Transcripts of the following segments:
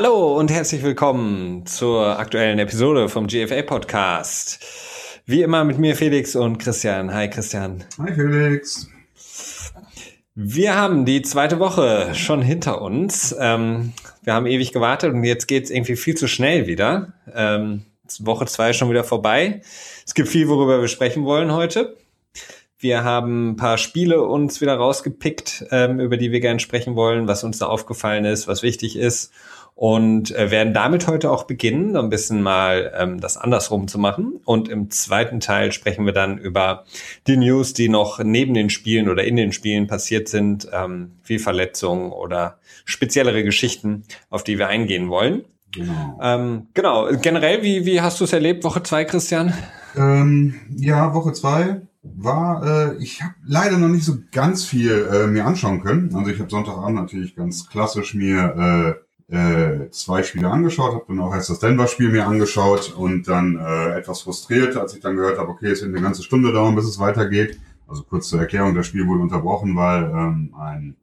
Hallo und herzlich willkommen zur aktuellen Episode vom GFA Podcast. Wie immer mit mir Felix und Christian. Hi Christian. Hi Felix. Wir haben die zweite Woche schon hinter uns. Ähm, wir haben ewig gewartet und jetzt geht es irgendwie viel zu schnell wieder. Ähm, Woche zwei ist schon wieder vorbei. Es gibt viel, worüber wir sprechen wollen heute. Wir haben ein paar Spiele uns wieder rausgepickt, ähm, über die wir gerne sprechen wollen, was uns da aufgefallen ist, was wichtig ist. Und äh, werden damit heute auch beginnen, ein bisschen mal ähm, das andersrum zu machen. Und im zweiten Teil sprechen wir dann über die News, die noch neben den Spielen oder in den Spielen passiert sind, ähm, wie Verletzungen oder speziellere Geschichten, auf die wir eingehen wollen. Genau. Ähm, genau. Generell, wie, wie hast du es erlebt, Woche zwei, Christian? Ähm, ja, Woche zwei war, äh, ich habe leider noch nicht so ganz viel äh, mir anschauen können. Also ich habe Sonntagabend natürlich ganz klassisch mir äh, äh, zwei Spiele angeschaut, habe dann auch erst das Denver-Spiel mir angeschaut und dann äh, etwas frustriert, als ich dann gehört habe, okay, es wird eine ganze Stunde dauern, bis es weitergeht. Also kurz zur Erklärung, das Spiel wurde unterbrochen, weil ähm, ein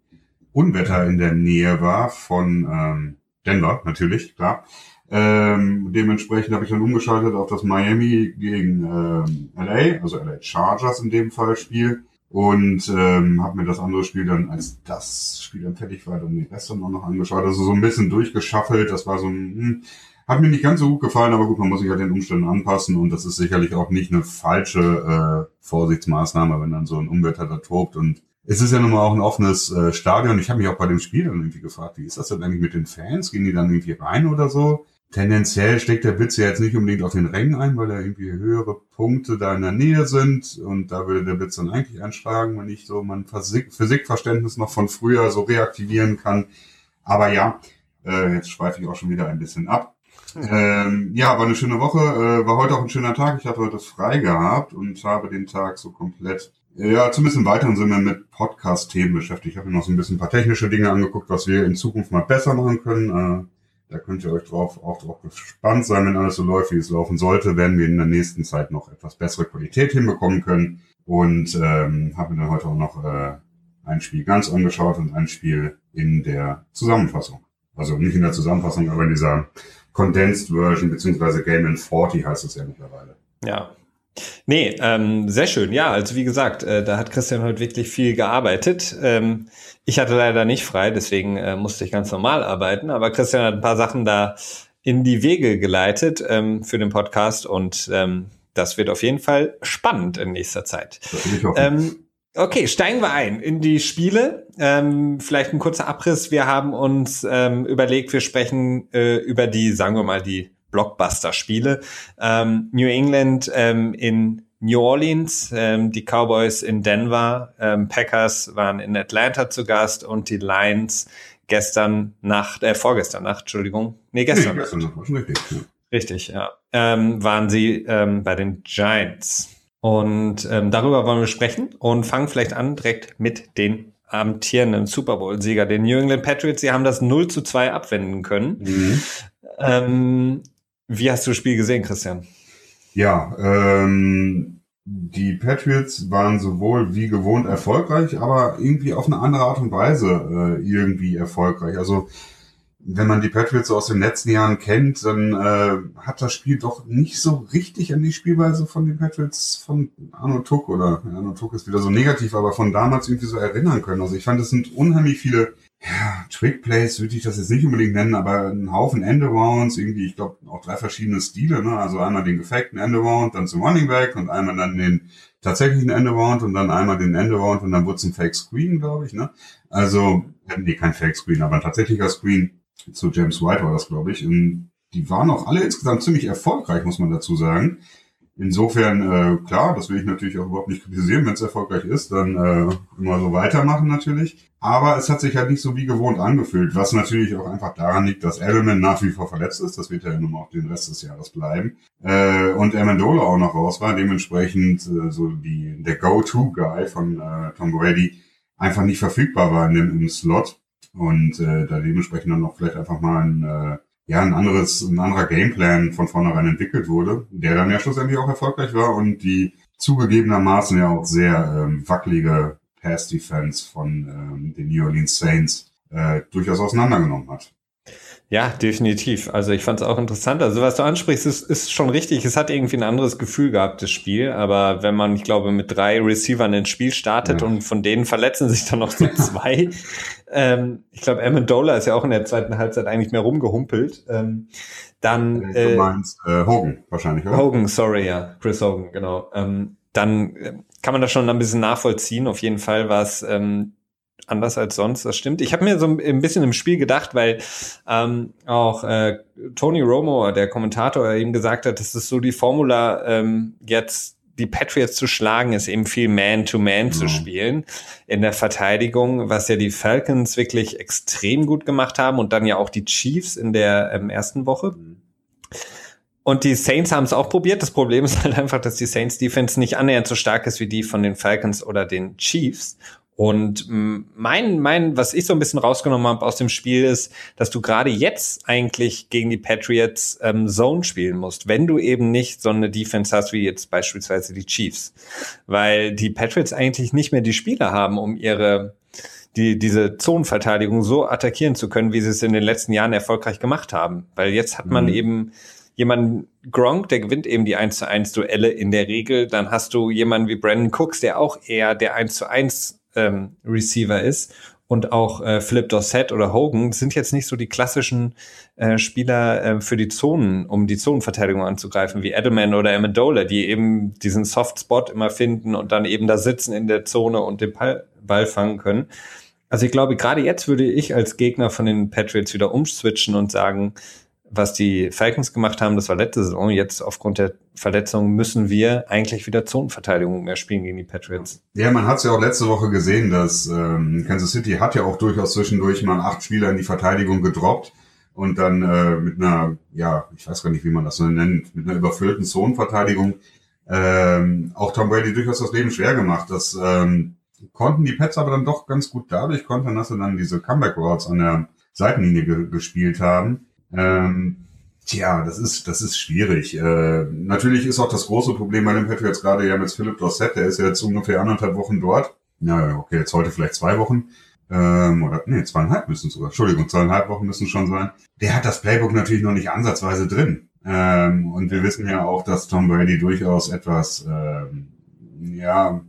Unwetter in der Nähe war von ähm, Denver, natürlich, klar. Ähm, dementsprechend habe ich dann umgeschaltet auf das Miami gegen ähm, LA, also LA Chargers in dem Fall Spiel. Und ähm, habe mir das andere Spiel dann, als das Spiel dann fertig war, dann die Rest dann auch noch angeschaut. Also so ein bisschen durchgeschaffelt. Das war so ein, hm, hat mir nicht ganz so gut gefallen, aber gut, man muss sich ja den Umständen anpassen und das ist sicherlich auch nicht eine falsche äh, Vorsichtsmaßnahme, wenn dann so ein Unwetter da tobt und es ist ja nun mal auch ein offenes äh, Stadion. Ich habe mich auch bei dem Spiel dann irgendwie gefragt, wie ist das denn eigentlich mit den Fans? Gehen die dann irgendwie rein oder so? Tendenziell steckt der Blitz ja jetzt nicht unbedingt auf den Rängen ein, weil da irgendwie höhere Punkte da in der Nähe sind und da würde der Blitz dann eigentlich einschlagen, wenn ich so mein Physik Physikverständnis noch von früher so reaktivieren kann. Aber ja, äh, jetzt schweife ich auch schon wieder ein bisschen ab. Ähm, ja, war eine schöne Woche, äh, war heute auch ein schöner Tag. Ich hatte heute frei gehabt und habe den Tag so komplett ja, zumindest im weiteren Sinne mit Podcast-Themen beschäftigt. Ich habe mir noch so ein bisschen ein paar technische Dinge angeguckt, was wir in Zukunft mal besser machen können. Äh, da könnt ihr euch drauf, auch drauf gespannt sein, wenn alles so läuft, wie es laufen sollte, werden wir in der nächsten Zeit noch etwas bessere Qualität hinbekommen können. Und ähm, habe mir dann heute auch noch äh, ein Spiel ganz angeschaut und ein Spiel in der Zusammenfassung. Also nicht in der Zusammenfassung, aber in dieser Condensed Version, beziehungsweise Game in 40 heißt es ja mittlerweile. Ja, Nee, ähm, sehr schön. Ja, also wie gesagt, äh, da hat Christian heute wirklich viel gearbeitet. Ähm, ich hatte leider nicht frei, deswegen äh, musste ich ganz normal arbeiten. Aber Christian hat ein paar Sachen da in die Wege geleitet ähm, für den Podcast und ähm, das wird auf jeden Fall spannend in nächster Zeit. Ähm, okay, steigen wir ein in die Spiele. Ähm, vielleicht ein kurzer Abriss. Wir haben uns ähm, überlegt, wir sprechen äh, über die, sagen wir mal, die Blockbuster-Spiele. Ähm, New England ähm, in New Orleans, ähm, die Cowboys in Denver, ähm, Packers waren in Atlanta zu Gast und die Lions gestern Nacht, äh, vorgestern Nacht, Entschuldigung, nee, gestern, nee, gestern Nacht. Richtig, ja. richtig, ja, ähm, waren sie ähm, bei den Giants. Und ähm, darüber wollen wir sprechen und fangen vielleicht an direkt mit den amtierenden Super Bowl-Sieger, den New England Patriots. Sie haben das 0 zu 2 abwenden können. Mhm. Ähm, wie hast du das Spiel gesehen, Christian? Ja, ähm, die Patriots waren sowohl wie gewohnt erfolgreich, aber irgendwie auf eine andere Art und Weise äh, irgendwie erfolgreich. Also wenn man die Patriots so aus den letzten Jahren kennt, dann äh, hat das Spiel doch nicht so richtig an die Spielweise von den Patriots von Arno Tuck oder Arno Tuck ist wieder so negativ, aber von damals irgendwie so erinnern können. Also ich fand, es sind unheimlich viele ja, Trickplays würde ich das jetzt nicht unbedingt nennen, aber ein Haufen Endarounds, irgendwie, ich glaube, auch drei verschiedene Stile, ne? Also einmal den gefakten Endaround, dann zum Running Back und einmal dann den tatsächlichen Endaround und dann einmal den Endaround und dann wurde es ein Fake Screen, glaube ich, ne? Also, nee, kein Fake Screen, aber ein tatsächlicher Screen zu James White war das, glaube ich. Und die waren auch alle insgesamt ziemlich erfolgreich, muss man dazu sagen. Insofern, äh, klar, das will ich natürlich auch überhaupt nicht kritisieren. Wenn es erfolgreich ist, dann äh, immer so weitermachen natürlich. Aber es hat sich halt nicht so wie gewohnt angefühlt, was natürlich auch einfach daran liegt, dass Edelman nach wie vor verletzt ist. Das wird ja nun mal auch den Rest des Jahres bleiben. Äh, und Amendola auch noch raus war. Dementsprechend äh, so die der Go-To-Guy von äh, Tom Brady einfach nicht verfügbar war in dem im Slot. Und äh, da dementsprechend dann noch vielleicht einfach mal ein äh, ja, ein anderes, ein anderer Gameplan von vornherein entwickelt wurde, der dann ja schlussendlich auch erfolgreich war und die zugegebenermaßen ja auch sehr ähm, wackelige Pass-Defense von ähm, den New Orleans Saints äh, durchaus auseinandergenommen hat. Ja, definitiv. Also ich fand es auch interessant. Also was du ansprichst, ist, ist schon richtig. Es hat irgendwie ein anderes Gefühl gehabt, das Spiel. Aber wenn man, ich glaube, mit drei Receivern ins Spiel startet ja. und von denen verletzen sich dann noch so zwei. ähm, ich glaube, Amendola ist ja auch in der zweiten Halbzeit eigentlich mehr rumgehumpelt. Ähm, dann äh, du meinst äh, Hogan wahrscheinlich, oder? Hogan, sorry, ja. Chris Hogan, genau. Ähm, dann äh, kann man das schon ein bisschen nachvollziehen. Auf jeden Fall war es ähm, anders als sonst, das stimmt. Ich habe mir so ein bisschen im Spiel gedacht, weil ähm, auch äh, Tony Romo, der Kommentator, eben gesagt hat, das ist so die Formula, ähm, jetzt die Patriots zu schlagen, ist eben viel Man-to-Man -Man zu spielen in der Verteidigung, was ja die Falcons wirklich extrem gut gemacht haben und dann ja auch die Chiefs in der ähm, ersten Woche. Mhm. Und die Saints haben es auch probiert. Das Problem ist halt einfach, dass die Saints Defense nicht annähernd so stark ist wie die von den Falcons oder den Chiefs. Und mein, mein, was ich so ein bisschen rausgenommen habe aus dem Spiel ist, dass du gerade jetzt eigentlich gegen die Patriots ähm, Zone spielen musst, wenn du eben nicht so eine Defense hast wie jetzt beispielsweise die Chiefs. Weil die Patriots eigentlich nicht mehr die Spieler haben, um ihre die, diese Zonenverteidigung so attackieren zu können, wie sie es in den letzten Jahren erfolgreich gemacht haben. Weil jetzt hat man mhm. eben jemanden, Gronk, der gewinnt eben die 1 zu 1 Duelle in der Regel. Dann hast du jemanden wie Brandon Cooks, der auch eher der 1 zu 1 ähm, Receiver ist. Und auch äh, Philip Dorsett oder Hogan sind jetzt nicht so die klassischen äh, Spieler äh, für die Zonen, um die Zonenverteidigung anzugreifen, wie Edelman oder Amendola, die eben diesen Soft Spot immer finden und dann eben da sitzen in der Zone und den Ball, Ball fangen können. Also ich glaube, gerade jetzt würde ich als Gegner von den Patriots wieder umswitchen und sagen, was die Falcons gemacht haben, das war letzte Saison. Jetzt aufgrund der Verletzung müssen wir eigentlich wieder Zonenverteidigung mehr spielen gegen die Patriots. Ja, man hat es ja auch letzte Woche gesehen, dass ähm, Kansas City hat ja auch durchaus zwischendurch mal acht Spieler in die Verteidigung gedroppt und dann äh, mit einer, ja, ich weiß gar nicht, wie man das so nennt, mit einer überfüllten Zonenverteidigung ähm, auch Tom Brady durchaus das Leben schwer gemacht. Das ähm, konnten die Pets aber dann doch ganz gut dadurch kontern, dass sie dann diese Comeback Routes an der Seitenlinie ge gespielt haben. Ähm, tja, das ist, das ist schwierig. Äh, natürlich ist auch das große Problem bei den Patriots gerade ja mit Philip Dorsett, der ist ja jetzt ungefähr anderthalb Wochen dort. Ja, okay, jetzt heute vielleicht zwei Wochen. Ähm, oder nee, zweieinhalb müssen sogar. Entschuldigung, zweieinhalb Wochen müssen schon sein. Der hat das Playbook natürlich noch nicht ansatzweise drin. Ähm, und wir wissen ja auch, dass Tom Brady durchaus etwas ähm, ja,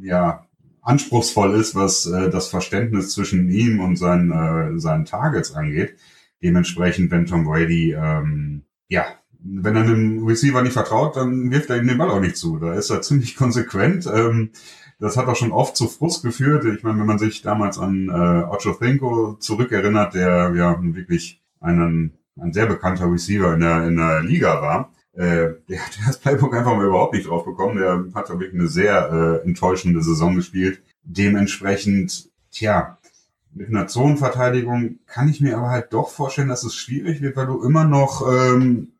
ja, anspruchsvoll ist, was äh, das Verständnis zwischen ihm und seinen, äh, seinen Targets angeht. Dementsprechend, wenn Tom Brady, ähm, ja, wenn er einem Receiver nicht vertraut, dann wirft er ihm den Ball auch nicht zu. Da ist er ziemlich konsequent. Ähm, das hat auch schon oft zu Frust geführt. Ich meine, wenn man sich damals an äh, Ocho Cinco zurückerinnert, der ja wirklich einen, ein sehr bekannter Receiver in der, in der Liga war, äh, der hat das Playbook einfach mal überhaupt nicht drauf bekommen. Der hat wirklich eine sehr äh, enttäuschende Saison gespielt. Dementsprechend, tja, mit einer Zonenverteidigung kann ich mir aber halt doch vorstellen, dass es schwierig wird, weil du immer noch ähm,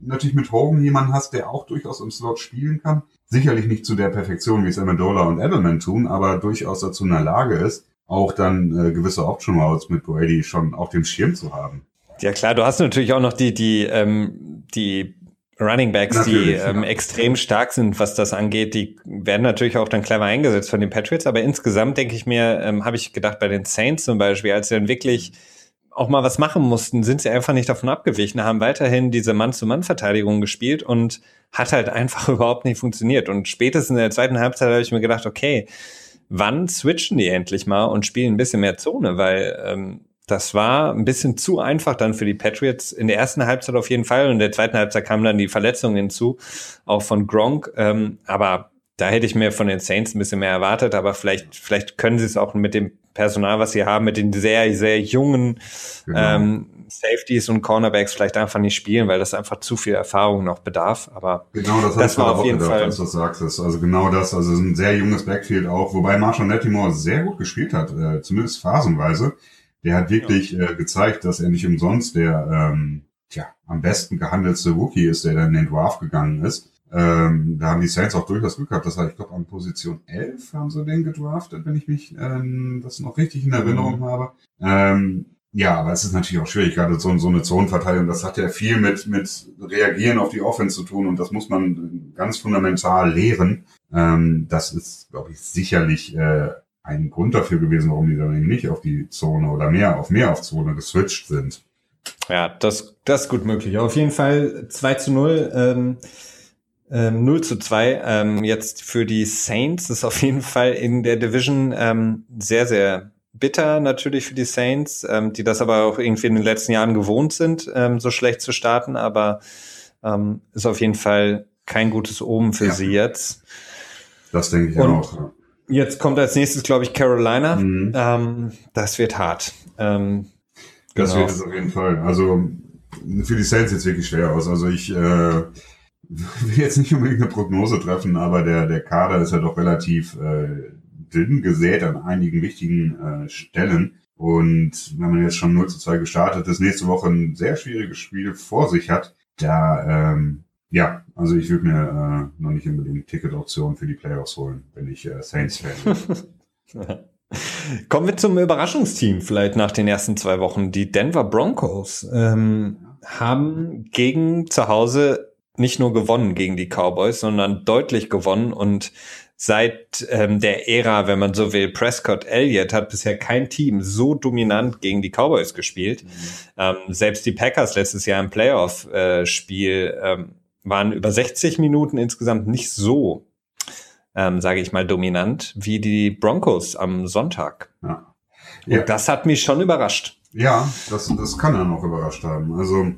natürlich mit Hogan jemanden hast, der auch durchaus im Slot spielen kann. Sicherlich nicht zu der Perfektion, wie es Amendola und Edelman tun, aber durchaus dazu in der Lage ist, auch dann äh, gewisse Option Routes mit Brady schon auf dem Schirm zu haben. Ja klar, du hast natürlich auch noch die, die, ähm, die Running Backs, natürlich, die ähm, ja. extrem stark sind, was das angeht, die werden natürlich auch dann clever eingesetzt von den Patriots. Aber insgesamt denke ich mir, ähm, habe ich gedacht, bei den Saints zum Beispiel, als sie dann wirklich auch mal was machen mussten, sind sie einfach nicht davon abgewichen, haben weiterhin diese Mann-zu-Mann-Verteidigung gespielt und hat halt einfach überhaupt nicht funktioniert. Und spätestens in der zweiten Halbzeit habe ich mir gedacht, okay, wann switchen die endlich mal und spielen ein bisschen mehr Zone, weil ähm, das war ein bisschen zu einfach dann für die Patriots. In der ersten Halbzeit auf jeden Fall und in der zweiten Halbzeit kamen dann die Verletzungen hinzu, auch von Gronk. Ähm, aber da hätte ich mir von den Saints ein bisschen mehr erwartet, aber vielleicht, vielleicht können sie es auch mit dem Personal, was sie haben, mit den sehr, sehr jungen genau. ähm, Safeties und Cornerbacks vielleicht einfach nicht spielen, weil das einfach zu viel Erfahrung noch bedarf. Aber genau das, das war auf jeden gedacht, Fall, als du das sagst. Also genau das, also ein sehr junges Backfield auch, wobei Marshall Nettimore sehr gut gespielt hat, äh, zumindest phasenweise der hat wirklich äh, gezeigt, dass er nicht umsonst der ähm, tja, am besten gehandelte Rookie ist, der dann in den Draft gegangen ist. Ähm, da haben die Saints auch durchaus Glück gehabt. Das heißt, ich glaube, an Position 11 haben sie den gedraftet, wenn ich mich ähm, das noch richtig in Erinnerung mhm. habe. Ähm, ja, aber es ist natürlich auch schwierig, gerade so, so eine Zonenverteidigung. Das hat ja viel mit, mit Reagieren auf die Offense zu tun und das muss man ganz fundamental lehren. Ähm, das ist, glaube ich, sicherlich äh, ein Grund dafür gewesen, warum die dann eben nicht auf die Zone oder mehr auf mehr auf Zone geswitcht sind. Ja, das, das ist gut möglich. Auf jeden Fall 2 zu 0. Ähm, ähm, 0 zu 2 ähm, jetzt für die Saints Das ist auf jeden Fall in der Division ähm, sehr, sehr bitter natürlich für die Saints, ähm, die das aber auch irgendwie in den letzten Jahren gewohnt sind, ähm, so schlecht zu starten, aber ähm, ist auf jeden Fall kein gutes Omen für ja. sie jetzt. Das denke ich Und auch. Jetzt kommt als nächstes, glaube ich, Carolina. Mhm. Ähm, das wird hart. Ähm, das genau. wird es auf jeden Fall. Also für die Saints jetzt wirklich schwer aus. Also ich äh, will jetzt nicht unbedingt eine Prognose treffen, aber der, der Kader ist ja doch relativ äh, dünn gesät an einigen wichtigen äh, Stellen. Und wenn man jetzt schon 0 zu 2 gestartet ist, nächste Woche ein sehr schwieriges Spiel vor sich hat, da, ähm, ja, also ich würde mir äh, noch nicht unbedingt Ticketoptionen für die Playoffs holen, wenn ich äh, Saints-Fan bin. Kommen wir zum Überraschungsteam vielleicht nach den ersten zwei Wochen. Die Denver Broncos ähm, haben gegen zu Hause nicht nur gewonnen gegen die Cowboys, sondern deutlich gewonnen und seit ähm, der Ära, wenn man so will, Prescott Elliott hat bisher kein Team so dominant gegen die Cowboys gespielt. Mhm. Ähm, selbst die Packers letztes Jahr im Playoff-Spiel äh, ähm, waren über 60 Minuten insgesamt nicht so, ähm, sage ich mal, dominant wie die Broncos am Sonntag. Ja. ja. Das hat mich schon überrascht. Ja, das, das kann er noch überrascht haben. Also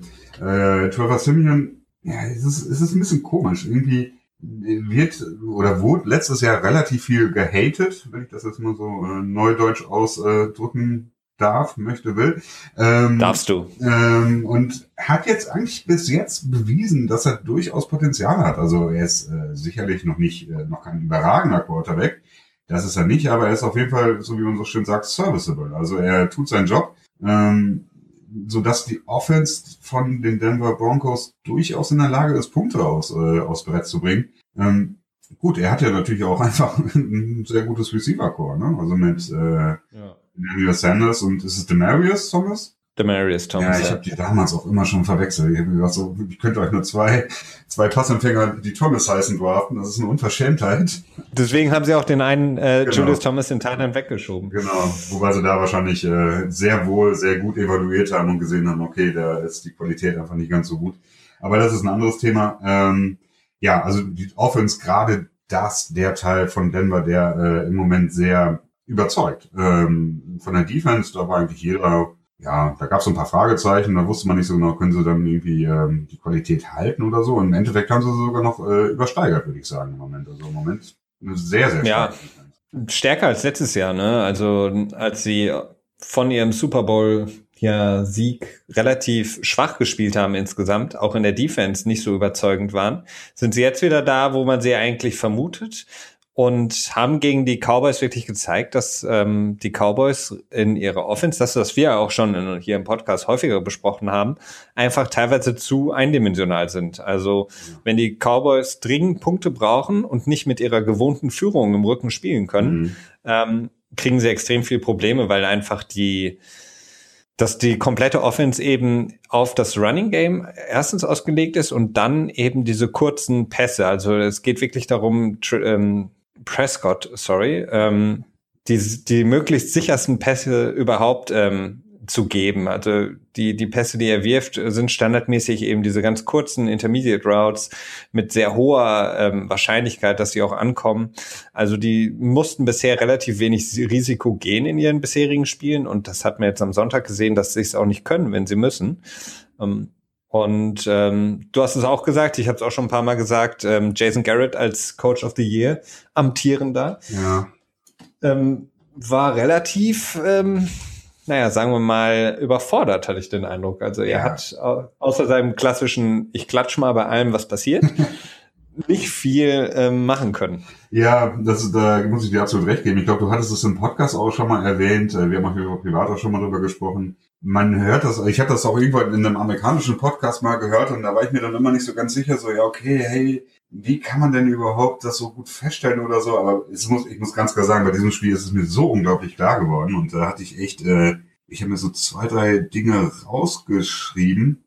äh, Trevor Simeon ja, es ist, es ist ein bisschen komisch. Irgendwie wird oder wurde letztes Jahr relativ viel gehatet, wenn ich das jetzt mal so äh, neudeutsch ausdrücken darf, möchte, will. Ähm, Darfst du. Ähm, und hat jetzt eigentlich bis jetzt bewiesen, dass er durchaus Potenzial hat. Also er ist äh, sicherlich noch nicht, äh, noch kein überragender Quarterback. Das ist er nicht, aber er ist auf jeden Fall, so wie man so schön sagt, serviceable. Also er tut seinen Job. Ähm, so dass die Offense von den Denver Broncos durchaus in der Lage ist, Punkte aus, äh, aus Brett zu bringen. Ähm, gut, er hat ja natürlich auch einfach ein sehr gutes Receiver-Core, ne? Also mit äh, ja. Sanders und ist es Demarius Thomas? Demarius Thomas. Ja, ich habe die damals auch immer schon verwechselt. Ich habe gedacht, so, ich könnte euch nur zwei, zwei Passempfänger, die Thomas heißen, draften. Das ist eine Unverschämtheit. Deswegen haben sie auch den einen äh, genau. Julius Thomas in Thailand weggeschoben. Genau, wobei sie da wahrscheinlich äh, sehr wohl, sehr gut evaluiert haben und gesehen haben, okay, da ist die Qualität einfach nicht ganz so gut. Aber das ist ein anderes Thema. Ähm, ja, also die Offense, gerade das, der Teil von Denver, der äh, im Moment sehr überzeugt. Ähm, von der Defense, da war eigentlich jeder ja, da gab es so ein paar Fragezeichen, da wusste man nicht so genau, können sie dann irgendwie ähm, die Qualität halten oder so. Und im Endeffekt haben sie sogar noch äh, übersteigert, würde ich sagen, im Moment. Also im Moment sehr, sehr stark. Ja, stärker als letztes Jahr, ne? Also als sie von ihrem Super Bowl ja, Sieg relativ schwach gespielt haben insgesamt, auch in der Defense nicht so überzeugend waren, sind sie jetzt wieder da, wo man sie eigentlich vermutet und haben gegen die Cowboys wirklich gezeigt, dass ähm, die Cowboys in ihrer Offense, das, was wir auch schon in, hier im Podcast häufiger besprochen haben, einfach teilweise zu eindimensional sind. Also wenn die Cowboys dringend Punkte brauchen und nicht mit ihrer gewohnten Führung im Rücken spielen können, mhm. ähm, kriegen sie extrem viel Probleme, weil einfach die dass die komplette Offense eben auf das Running Game erstens ausgelegt ist und dann eben diese kurzen Pässe. Also es geht wirklich darum, ähm, Prescott, sorry, ähm, die, die möglichst sichersten Pässe überhaupt ähm, zu geben. Also die, die Pässe, die er wirft, sind standardmäßig eben diese ganz kurzen Intermediate Routes mit sehr hoher ähm, Wahrscheinlichkeit, dass sie auch ankommen. Also die mussten bisher relativ wenig Risiko gehen in ihren bisherigen Spielen und das hat man jetzt am Sonntag gesehen, dass sie es auch nicht können, wenn sie müssen. Ähm, und ähm, du hast es auch gesagt, ich habe es auch schon ein paar Mal gesagt, ähm, Jason Garrett als Coach of the Year, amtierender, ja. ähm, war relativ, ähm, naja, sagen wir mal, überfordert, hatte ich den Eindruck. Also er ja. hat außer seinem klassischen, ich klatsch mal bei allem, was passiert, nicht viel ähm, machen können. Ja, das, da muss ich dir absolut recht geben. Ich glaube, du hattest es im Podcast auch schon mal erwähnt. Äh, wir haben auch privat auch schon mal drüber gesprochen man hört das, ich habe das auch irgendwann in einem amerikanischen Podcast mal gehört und da war ich mir dann immer nicht so ganz sicher, so ja, okay, hey, wie kann man denn überhaupt das so gut feststellen oder so? Aber es muss, ich muss ganz klar sagen, bei diesem Spiel ist es mir so unglaublich klar geworden und da hatte ich echt, äh, ich habe mir so zwei, drei Dinge rausgeschrieben.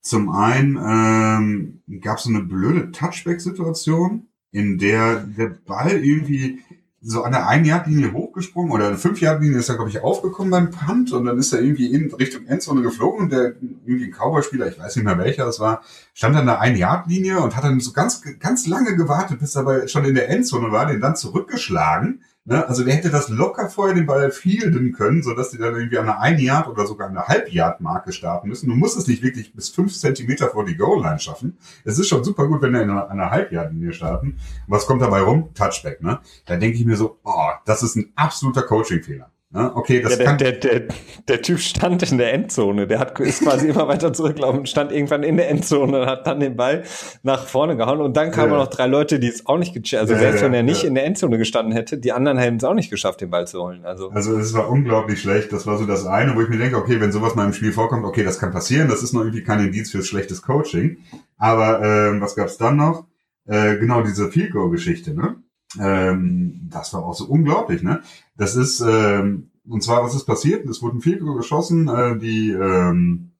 Zum einen ähm, gab es so eine blöde Touchback-Situation, in der der Ball irgendwie so an der ein Yard linie hochgesprungen oder eine fünf Yard linie ist er, glaube ich, aufgekommen beim Punt und dann ist er irgendwie in Richtung Endzone geflogen und der irgendwie ein Cowboy-Spieler, ich weiß nicht mehr welcher das war, stand an der ein Yard linie und hat dann so ganz, ganz lange gewartet, bis er schon in der Endzone war, den dann zurückgeschlagen Ne? Also der hätte das locker vorher den Ball fielden können, sodass die dann irgendwie an einer 1 Yard oder sogar an einer halb Yard Marke starten müssen. Du musst es nicht wirklich bis 5 Zentimeter vor die Goal-Line schaffen. Es ist schon super gut, wenn wir in einer, einer halb Yard Linie starten. Was kommt dabei rum? Touchback. Ne? Da denke ich mir so, oh, das ist ein absoluter Coaching-Fehler. Ne? Okay, das der, kann der, der, der Typ stand in der Endzone. Der hat, ist quasi immer weiter zurückgelaufen stand irgendwann in der Endzone und hat dann den Ball nach vorne gehauen. Und dann kamen ja. noch drei Leute, die es auch nicht gecheckt Also ja, selbst ja, wenn er nicht in der Endzone gestanden hätte, die anderen hätten es auch nicht geschafft, den Ball zu holen. Also, also es war unglaublich schlecht. Das war so das eine, wo ich mir denke, okay, wenn sowas mal im Spiel vorkommt, okay, das kann passieren. Das ist noch irgendwie kein Indiz fürs schlechtes Coaching. Aber ähm, was gab's dann noch? Äh, genau diese Field Goal Geschichte, ne? Ähm, das war auch so unglaublich, ne? Das ist ähm, und zwar, was ist passiert? Es wurden vier geschossen, äh, die ähm,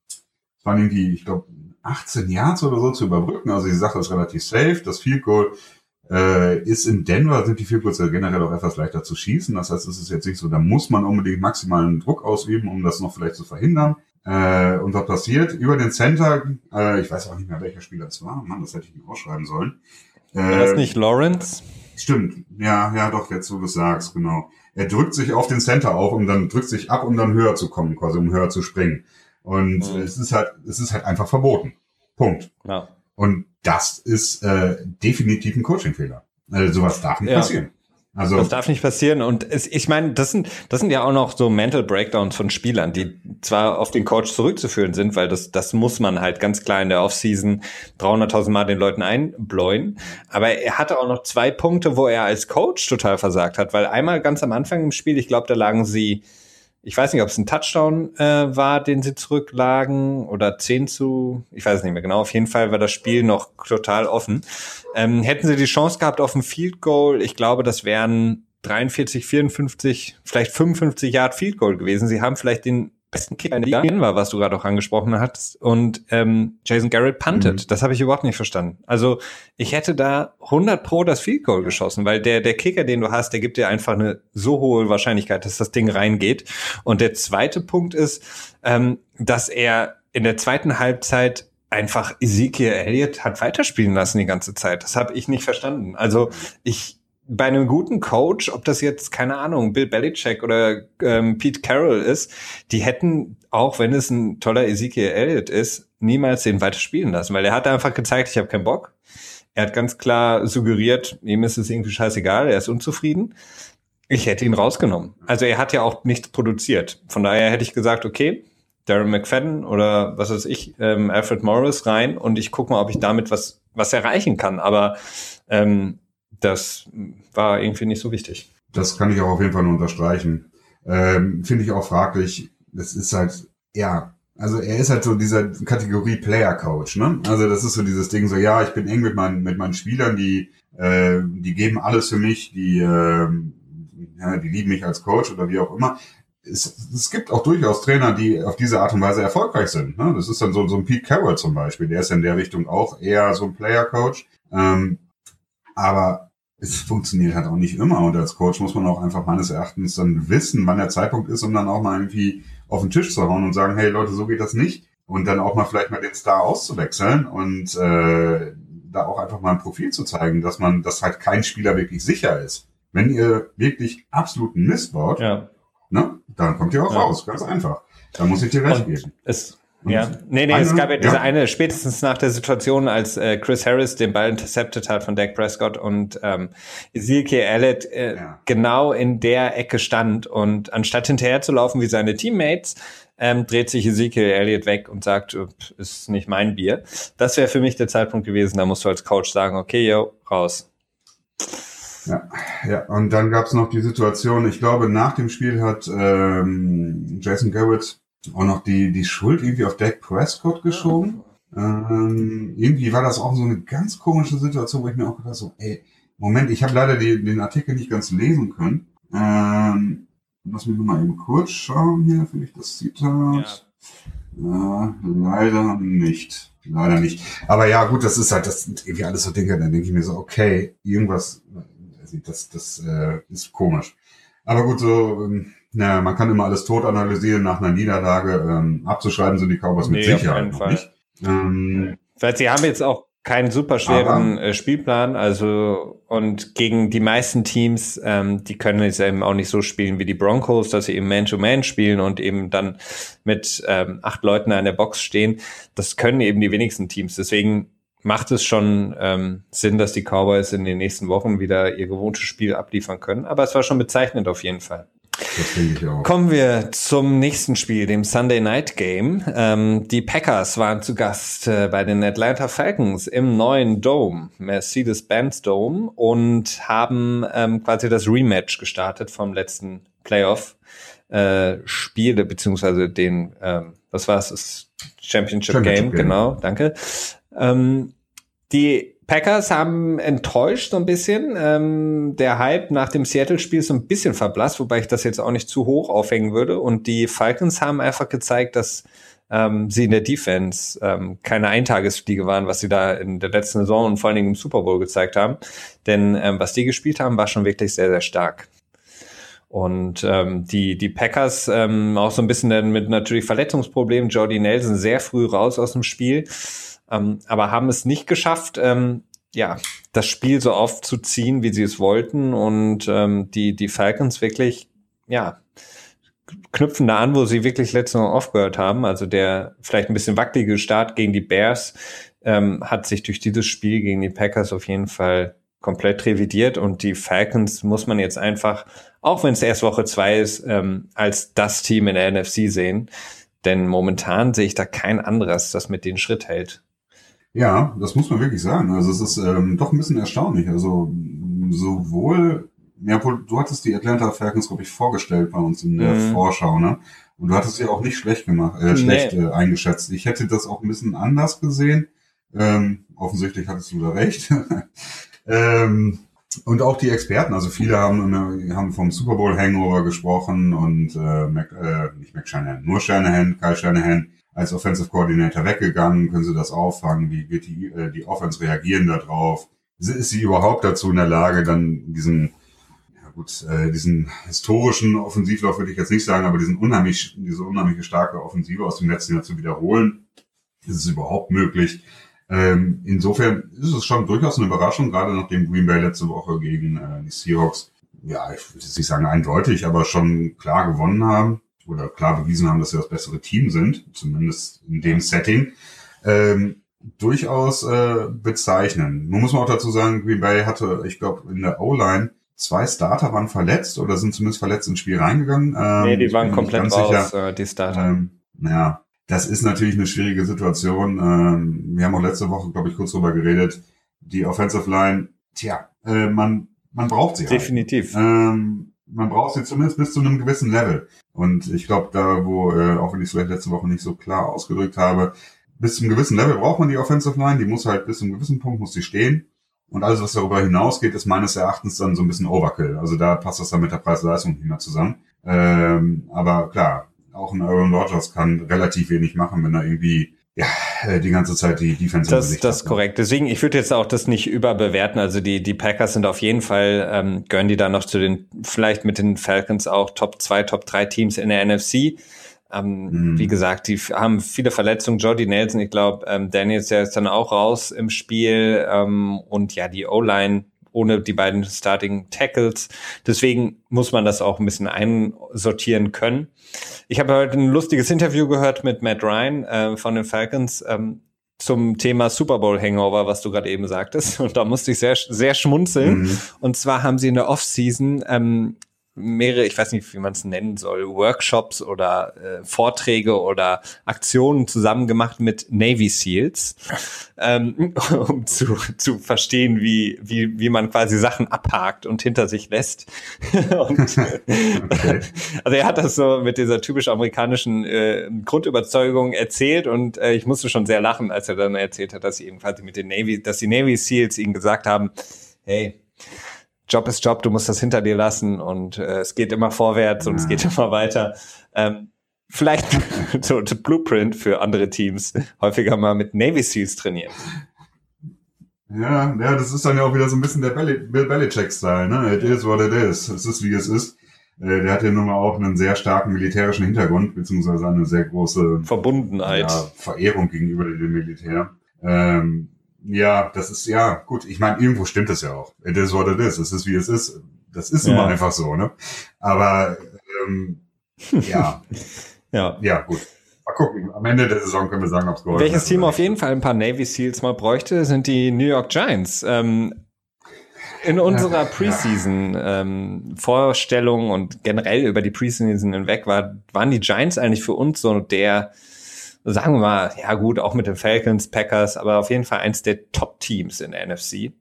waren irgendwie, ich glaube, 18 Yards oder so zu überbrücken. Also die Sache ist relativ safe. Das Field Goal äh, ist in Denver, sind die Field Goals ja generell auch etwas leichter zu schießen. Das heißt, es ist jetzt nicht so, da muss man unbedingt maximalen Druck ausüben, um das noch vielleicht zu verhindern. Äh, und was passiert? Über den Center, äh, ich weiß auch nicht mehr, welcher Spieler es war. Mann, das hätte ich mir ausschreiben sollen. Äh, war das nicht Lawrence? Stimmt, ja, ja, doch, jetzt wo du sagst, genau er drückt sich auf den Center auf und dann drückt sich ab, um dann höher zu kommen, quasi um höher zu springen. Und mhm. es ist halt, es ist halt einfach verboten. Punkt. Ja. Und das ist äh, definitiv ein Coachingfehler. Also sowas darf nicht ja. passieren. Also das darf nicht passieren. Und es, ich meine, das sind, das sind ja auch noch so Mental Breakdowns von Spielern, die zwar auf den Coach zurückzuführen sind, weil das, das muss man halt ganz klar in der Offseason 300.000 Mal den Leuten einbläuen. Aber er hatte auch noch zwei Punkte, wo er als Coach total versagt hat, weil einmal ganz am Anfang im Spiel, ich glaube, da lagen sie ich weiß nicht, ob es ein Touchdown äh, war, den sie zurücklagen oder 10 zu, ich weiß es nicht mehr genau. Auf jeden Fall war das Spiel noch total offen. Ähm, hätten sie die Chance gehabt auf ein Field Goal, ich glaube, das wären 43, 54, vielleicht 55 Yard Field Goal gewesen. Sie haben vielleicht den besten Kicker in der Liga war, was du gerade auch angesprochen hast. Und ähm, Jason Garrett puntet. Mhm. Das habe ich überhaupt nicht verstanden. Also ich hätte da 100 pro das Field Goal geschossen, weil der, der Kicker, den du hast, der gibt dir einfach eine so hohe Wahrscheinlichkeit, dass das Ding reingeht. Und der zweite Punkt ist, ähm, dass er in der zweiten Halbzeit einfach Ezekiel Elliott hat weiterspielen lassen die ganze Zeit. Das habe ich nicht verstanden. Also ich bei einem guten Coach, ob das jetzt, keine Ahnung, Bill Belichick oder ähm, Pete Carroll ist, die hätten, auch wenn es ein toller Ezekiel Elliott ist, niemals den weiter spielen lassen, weil er hat einfach gezeigt, ich habe keinen Bock. Er hat ganz klar suggeriert, ihm ist es irgendwie scheißegal, er ist unzufrieden. Ich hätte ihn rausgenommen. Also er hat ja auch nichts produziert. Von daher hätte ich gesagt, okay, Darren McFadden oder was weiß ich, ähm, Alfred Morris rein und ich gucke mal, ob ich damit was, was erreichen kann. Aber ähm, das war irgendwie nicht so wichtig. Das kann ich auch auf jeden Fall nur unterstreichen. Ähm, Finde ich auch fraglich. Das ist halt, ja, also er ist halt so dieser Kategorie Player Coach, ne? Also das ist so dieses Ding, so ja, ich bin eng mit meinen mit meinen Spielern, die äh, die geben alles für mich, die äh, ja, die lieben mich als Coach oder wie auch immer. Es, es gibt auch durchaus Trainer, die auf diese Art und Weise erfolgreich sind. Ne? Das ist dann so, so ein Pete Carroll zum Beispiel, der ist in der Richtung auch eher so ein Player Coach. Ähm, aber es funktioniert halt auch nicht immer. Und als Coach muss man auch einfach meines Erachtens dann wissen, wann der Zeitpunkt ist, um dann auch mal irgendwie auf den Tisch zu hauen und sagen, hey Leute, so geht das nicht. Und dann auch mal vielleicht mal den Star auszuwechseln und äh, da auch einfach mal ein Profil zu zeigen, dass man, dass halt kein Spieler wirklich sicher ist. Wenn ihr wirklich absoluten Mist baut, ja. ne, dann kommt ihr auch ja. raus, ganz einfach. Da muss ich dir recht geben. Es ja, nee, nee, es gab ja diese ja. eine, spätestens nach der Situation, als äh, Chris Harris den Ball intercepted hat von Dak Prescott und ähm, Ezekiel Elliott äh, ja. genau in der Ecke stand und anstatt hinterher zu laufen wie seine Teammates, ähm, dreht sich Ezekiel Elliott weg und sagt, ist nicht mein Bier. Das wäre für mich der Zeitpunkt gewesen, da musst du als Coach sagen, okay, yo, raus. Ja, ja, und dann gab es noch die Situation, ich glaube, nach dem Spiel hat ähm, Jason Garrett auch noch die, die Schuld irgendwie auf Dak Prescott geschoben. Ähm, irgendwie war das auch so eine ganz komische Situation, wo ich mir auch gedacht so, ey, Moment, ich habe leider die, den Artikel nicht ganz lesen können. Ähm, lass mich nur mal eben kurz schauen hier, finde ich das Zitat. Ja. Äh, leider nicht. Leider nicht. Aber ja, gut, das ist halt, das sind irgendwie alles so Dinge, dann denke ich mir so, okay, irgendwas. Das, das äh, ist komisch. Aber gut, so, ähm, naja, man kann immer alles tot analysieren nach einer Niederlage. Ähm, abzuschreiben sind die Cowboys mit nee, Sicherheit noch nicht. Ähm, Weil sie haben jetzt auch keinen super schweren äh, Spielplan, also und gegen die meisten Teams, ähm, die können jetzt eben auch nicht so spielen wie die Broncos, dass sie eben Man-to-Man -Man spielen und eben dann mit ähm, acht Leuten an der Box stehen. Das können eben die wenigsten Teams. Deswegen macht es schon ähm, Sinn, dass die Cowboys in den nächsten Wochen wieder ihr gewohntes Spiel abliefern können. Aber es war schon bezeichnend auf jeden Fall. Das denke ich auch. Kommen wir zum nächsten Spiel, dem Sunday Night Game. Ähm, die Packers waren zu Gast äh, bei den Atlanta Falcons im neuen Dome, Mercedes-Benz Dome, und haben ähm, quasi das Rematch gestartet vom letzten Playoff äh, beziehungsweise den, ähm, was war es, das Championship, Championship Game, Game, genau, danke. Ähm, die Packers haben enttäuscht so ein bisschen. Ähm, der Hype nach dem Seattle-Spiel ist so ein bisschen verblasst, wobei ich das jetzt auch nicht zu hoch aufhängen würde. Und die Falcons haben einfach gezeigt, dass ähm, sie in der Defense ähm, keine Eintagesfliege waren, was sie da in der letzten Saison und vor allen Dingen im Super Bowl gezeigt haben. Denn ähm, was die gespielt haben, war schon wirklich sehr, sehr stark. Und ähm, die, die Packers ähm, auch so ein bisschen dann mit natürlich Verletzungsproblemen. Jordy Nelson sehr früh raus aus dem Spiel ähm, aber haben es nicht geschafft, ähm, ja, das Spiel so aufzuziehen, wie sie es wollten und ähm, die, die Falcons wirklich, ja, knüpfen da an, wo sie wirklich letzte Saison aufgehört haben. Also der vielleicht ein bisschen wackelige Start gegen die Bears ähm, hat sich durch dieses Spiel gegen die Packers auf jeden Fall komplett revidiert und die Falcons muss man jetzt einfach, auch wenn es erst Woche zwei ist, ähm, als das Team in der NFC sehen. Denn momentan sehe ich da kein anderes, das mit den Schritt hält. Ja, das muss man wirklich sagen. Also es ist ähm, doch ein bisschen erstaunlich. Also sowohl, ja, du hattest die Atlanta Falcons, glaube ich, vorgestellt bei uns in der mhm. Vorschau, ne? Und du hattest sie auch nicht schlecht gemacht, äh, schlecht nee. äh, eingeschätzt. Ich hätte das auch ein bisschen anders gesehen. Ähm, offensichtlich hattest du da recht. ähm, und auch die Experten, also viele haben, haben vom Super Bowl Hangover gesprochen und äh, Mac, äh, nicht Mac Shanahan, nur Shanahan, Kyle Shanahan als Offensive Coordinator weggegangen? Können Sie das auffangen? Wie wird die, äh, die Offense reagieren darauf? Ist sie überhaupt dazu in der Lage, dann diesen, ja gut, äh, diesen historischen Offensivlauf würde ich jetzt nicht sagen, aber diesen unheimlich, diese unheimliche starke Offensive aus dem letzten Jahr zu wiederholen? Ist es überhaupt möglich? Ähm, insofern ist es schon durchaus eine Überraschung, gerade nachdem Green Bay letzte Woche gegen äh, die Seahawks, ja, ich würde jetzt nicht sagen eindeutig, aber schon klar gewonnen haben oder klar bewiesen haben, dass sie das bessere Team sind, zumindest in dem Setting, ähm, durchaus äh, bezeichnen. Nun muss man auch dazu sagen, Green Bay hatte, ich glaube, in der O-Line zwei Starter waren verletzt oder sind zumindest verletzt ins Spiel reingegangen. Ähm, nee, die waren komplett raus, sicher. Äh, die Starter. Ähm, naja, das ist natürlich eine schwierige Situation. Ähm, wir haben auch letzte Woche, glaube ich, kurz drüber geredet. Die Offensive Line, tja, äh, man, man braucht sie. Halt. Definitiv. Halt. Ähm, man braucht sie zumindest bis zu einem gewissen Level. Und ich glaube, da, wo, äh, auch wenn ich es vielleicht letzte Woche nicht so klar ausgedrückt habe, bis zu einem gewissen Level braucht man die Offensive Line, die muss halt bis zu einem gewissen Punkt muss die stehen. Und alles, was darüber hinausgeht, ist meines Erachtens dann so ein bisschen Overkill. Also da passt das dann mit der Preis-Leistung nicht mehr zusammen. Ähm, aber klar, auch ein Aaron Rodgers kann relativ wenig machen, wenn er irgendwie ja, die ganze Zeit die Defense Das, das ist korrekt. Deswegen, ich würde jetzt auch das nicht überbewerten. Also die, die Packers sind auf jeden Fall, ähm, gehören die da noch zu den, vielleicht mit den Falcons auch Top 2, Top 3 Teams in der NFC. Ähm, mhm. Wie gesagt, die haben viele Verletzungen. Jordi Nelson, ich glaube, ähm, Daniels, der ist dann auch raus im Spiel. Ähm, und ja, die O-Line ohne die beiden Starting Tackles. Deswegen muss man das auch ein bisschen einsortieren können. Ich habe heute ein lustiges Interview gehört mit Matt Ryan äh, von den Falcons ähm, zum Thema Super Bowl Hangover, was du gerade eben sagtest. Und da musste ich sehr, sehr schmunzeln. Mhm. Und zwar haben sie in der Offseason ähm, mehrere, ich weiß nicht, wie man es nennen soll, Workshops oder äh, Vorträge oder Aktionen zusammen gemacht mit Navy SEALs, ähm, um zu, zu verstehen, wie, wie, wie man quasi Sachen abhakt und hinter sich lässt. und, okay. Also er hat das so mit dieser typisch amerikanischen äh, Grundüberzeugung erzählt und äh, ich musste schon sehr lachen, als er dann erzählt hat, dass sie eben quasi mit den Navy, dass die Navy SEALs ihm gesagt haben, hey, Job ist Job, du musst das hinter dir lassen und äh, es geht immer vorwärts und es geht immer weiter. Ähm, vielleicht so ein Blueprint für andere Teams, häufiger mal mit Navy Seals trainieren. Ja, ja, das ist dann ja auch wieder so ein bisschen der Bill Belichick-Style, ne? It is what it is. Es ist, wie es ist. Äh, der hat ja nun mal auch einen sehr starken militärischen Hintergrund, beziehungsweise eine sehr große Verbundenheit. Ja, Verehrung gegenüber dem Militär. Ähm, ja, das ist, ja, gut, ich meine, irgendwo stimmt es ja auch. It is what it is. Es ist, wie es ist. Das ist ja. immer einfach so, ne? Aber, ähm, ja. ja. Ja, gut. Mal gucken. Am Ende der Saison können wir sagen, ob es geholfen Welches Team auf jeden Fall ein paar Navy Seals mal bräuchte, sind die New York Giants. Ähm, in unserer Preseason-Vorstellung ähm, und generell über die Preseason hinweg war, waren die Giants eigentlich für uns so der, sagen wir mal, ja gut, auch mit den Falcons, Packers, aber auf jeden Fall eins der Top-Teams in der NFC.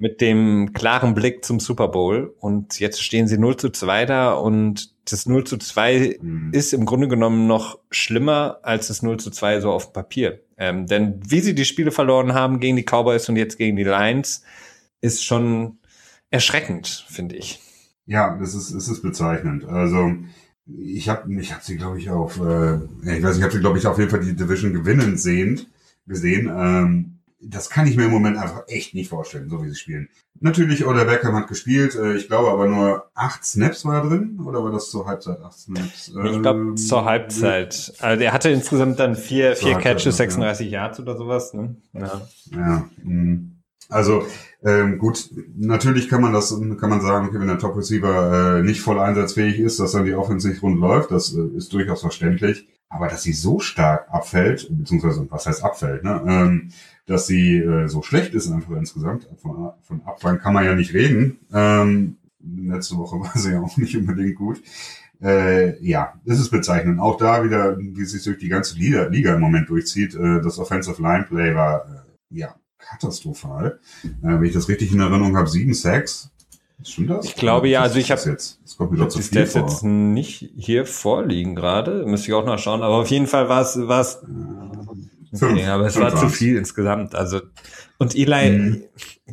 Mit dem klaren Blick zum Super Bowl. Und jetzt stehen sie 0 zu 2 da und das 0 zu 2 mhm. ist im Grunde genommen noch schlimmer als das 0 zu 2 so auf dem Papier. Ähm, denn wie sie die Spiele verloren haben gegen die Cowboys und jetzt gegen die Lions, ist schon erschreckend, finde ich. Ja, das ist, es ist bezeichnend. Also ich habe ich hab sie, glaube ich, auf, äh, ich weiß nicht, ich habe sie, glaube ich, auf jeden Fall die Division gewinnen sehend, gesehen. Ähm, das kann ich mir im Moment einfach echt nicht vorstellen, so wie sie spielen. Natürlich, Oder Beckham hat gespielt, äh, ich glaube aber nur acht Snaps war drin, oder war das zur Halbzeit acht Snaps? Ich glaube ähm, zur Halbzeit. Also er hatte insgesamt dann vier, vier Catches, 36 ja. Yards oder sowas. Ne? Ja. ja mh. Also ähm, gut, natürlich kann man das, kann man sagen, okay, wenn der Top Receiver äh, nicht voll einsatzfähig ist, dass dann die Offense nicht rund läuft, das äh, ist durchaus verständlich. Aber dass sie so stark abfällt, beziehungsweise was heißt abfällt, ne? Ähm, dass sie äh, so schlecht ist einfach insgesamt, von, von Abfall kann man ja nicht reden. Ähm, letzte Woche war sie ja auch nicht unbedingt gut. Äh, ja, das ist bezeichnend. Auch da wieder, wie sich durch die ganze Liga, Liga im Moment durchzieht, äh, das Offensive Line Play war äh, ja katastrophal. Äh, wenn ich das richtig in Erinnerung habe, sieben Sacks. Stimmt das? Ich glaube ja, also ich habe jetzt, das kommt mir doch zu viel vor. jetzt nicht hier vorliegen gerade, müsste ich auch noch schauen, aber auf jeden Fall war es war es okay, aber es war zu viel insgesamt, also und Eli mhm.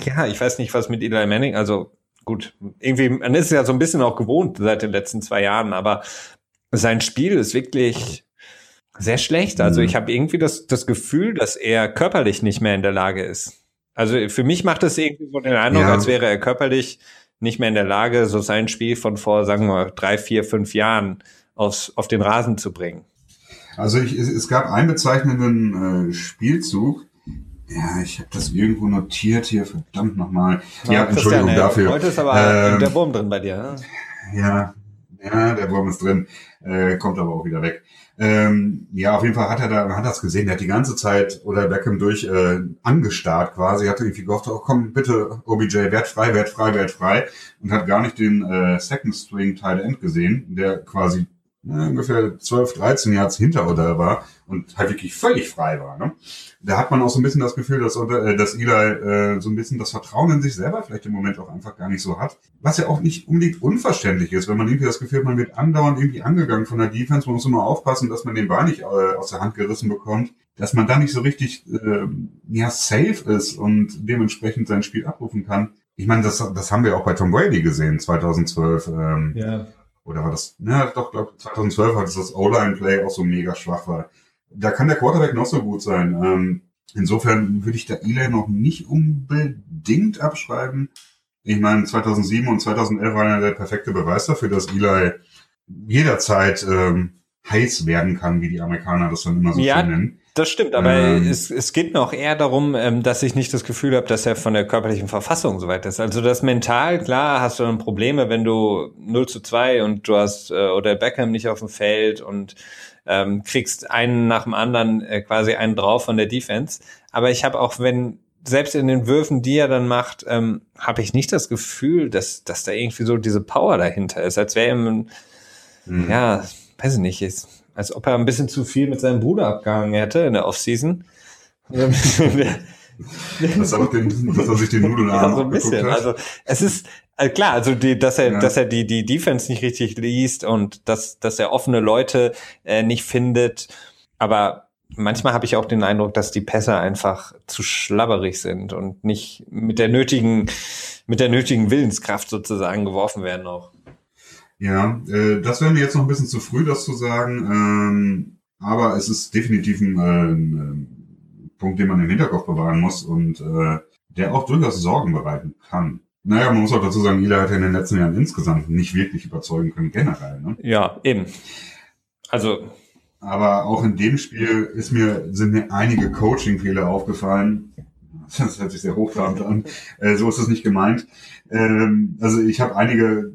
ja, ich weiß nicht, was mit Eli Manning, also gut, irgendwie man ist ja so ein bisschen auch gewohnt seit den letzten zwei Jahren, aber sein Spiel ist wirklich sehr schlecht. Also mhm. ich habe irgendwie das, das Gefühl, dass er körperlich nicht mehr in der Lage ist. Also für mich macht es irgendwie so den Eindruck, ja. als wäre er körperlich nicht mehr in der Lage, so sein Spiel von vor, sagen wir, drei, vier, fünf Jahren aufs, auf den Rasen zu bringen. Also ich, es gab einen bezeichnenden äh, Spielzug. Ja, ich habe das irgendwo notiert hier, verdammt nochmal. Ja, ja Entschuldigung ey, dafür. Heute ist aber ähm, der Wurm drin bei dir. Ne? Ja, ja, der Wurm ist drin, äh, kommt aber auch wieder weg. Ähm, ja, auf jeden Fall hat er da, man hat das gesehen, der hat die ganze Zeit oder Beckham durch äh, angestarrt quasi, hat irgendwie gehofft, oh komm bitte OBJ, werd frei, werd frei, werd frei. Und hat gar nicht den äh, Second String Tight End gesehen, der quasi ne, ungefähr 12, 13 Yards hinter oder war und halt wirklich völlig frei war. Ne? Da hat man auch so ein bisschen das Gefühl, dass, äh, dass Eli äh, so ein bisschen das Vertrauen in sich selber vielleicht im Moment auch einfach gar nicht so hat. Was ja auch nicht unbedingt unverständlich ist, wenn man irgendwie das Gefühl hat, man wird andauernd irgendwie angegangen von der Defense. Man muss immer aufpassen, dass man den Ball nicht äh, aus der Hand gerissen bekommt. Dass man da nicht so richtig äh, ja, safe ist und dementsprechend sein Spiel abrufen kann. Ich meine, das, das haben wir auch bei Tom Brady gesehen, 2012. Ähm, ja oder war das, na doch, glaube 2012 hat es das O-Line-Play auch so mega schwach war. Da kann der Quarterback noch so gut sein. Ähm, insofern würde ich da Eli noch nicht unbedingt abschreiben. Ich meine, 2007 und 2011 waren ja der perfekte Beweis dafür, dass Eli jederzeit ähm, heiß werden kann, wie die Amerikaner das dann immer so ja, nennen. Das stimmt, aber ähm, es, es geht noch eher darum, ähm, dass ich nicht das Gefühl habe, dass er von der körperlichen Verfassung so weit ist. Also das mental, klar, hast du dann Probleme, wenn du 0 zu 2 und du hast äh, oder Beckham nicht auf dem Feld und ähm, kriegst einen nach dem anderen äh, quasi einen drauf von der Defense. Aber ich habe auch, wenn selbst in den Würfen, die er dann macht, ähm, habe ich nicht das Gefühl, dass, dass da irgendwie so diese Power dahinter ist, als wäre ihm, mhm. ja, weiß ich nicht, ist, als ob er ein bisschen zu viel mit seinem Bruder abgehangen hätte in der Offseason. dass, er den, dass er sich die Nudeln ja, so ein bisschen. Hat. Also es ist also klar, also die, dass er, ja. dass er die die Defense nicht richtig liest und dass dass er offene Leute äh, nicht findet. Aber manchmal habe ich auch den Eindruck, dass die Pässe einfach zu schlabberig sind und nicht mit der nötigen mit der nötigen Willenskraft sozusagen geworfen werden auch. Ja, äh, das wäre mir jetzt noch ein bisschen zu früh, das zu sagen. Ähm, aber es ist definitiv ein, äh, ein Punkt, den man im Hinterkopf bewahren muss. Und äh, der auch durchaus Sorgen bereiten kann. Naja, man muss auch dazu sagen, Eli hat ja in den letzten Jahren insgesamt nicht wirklich überzeugen können, generell. Ne? Ja, eben. Also. Aber auch in dem Spiel ist mir, sind mir einige Coaching-Fehler aufgefallen. Das hört sich sehr hochtrabend an. Äh, so ist es nicht gemeint. Ähm, also ich habe einige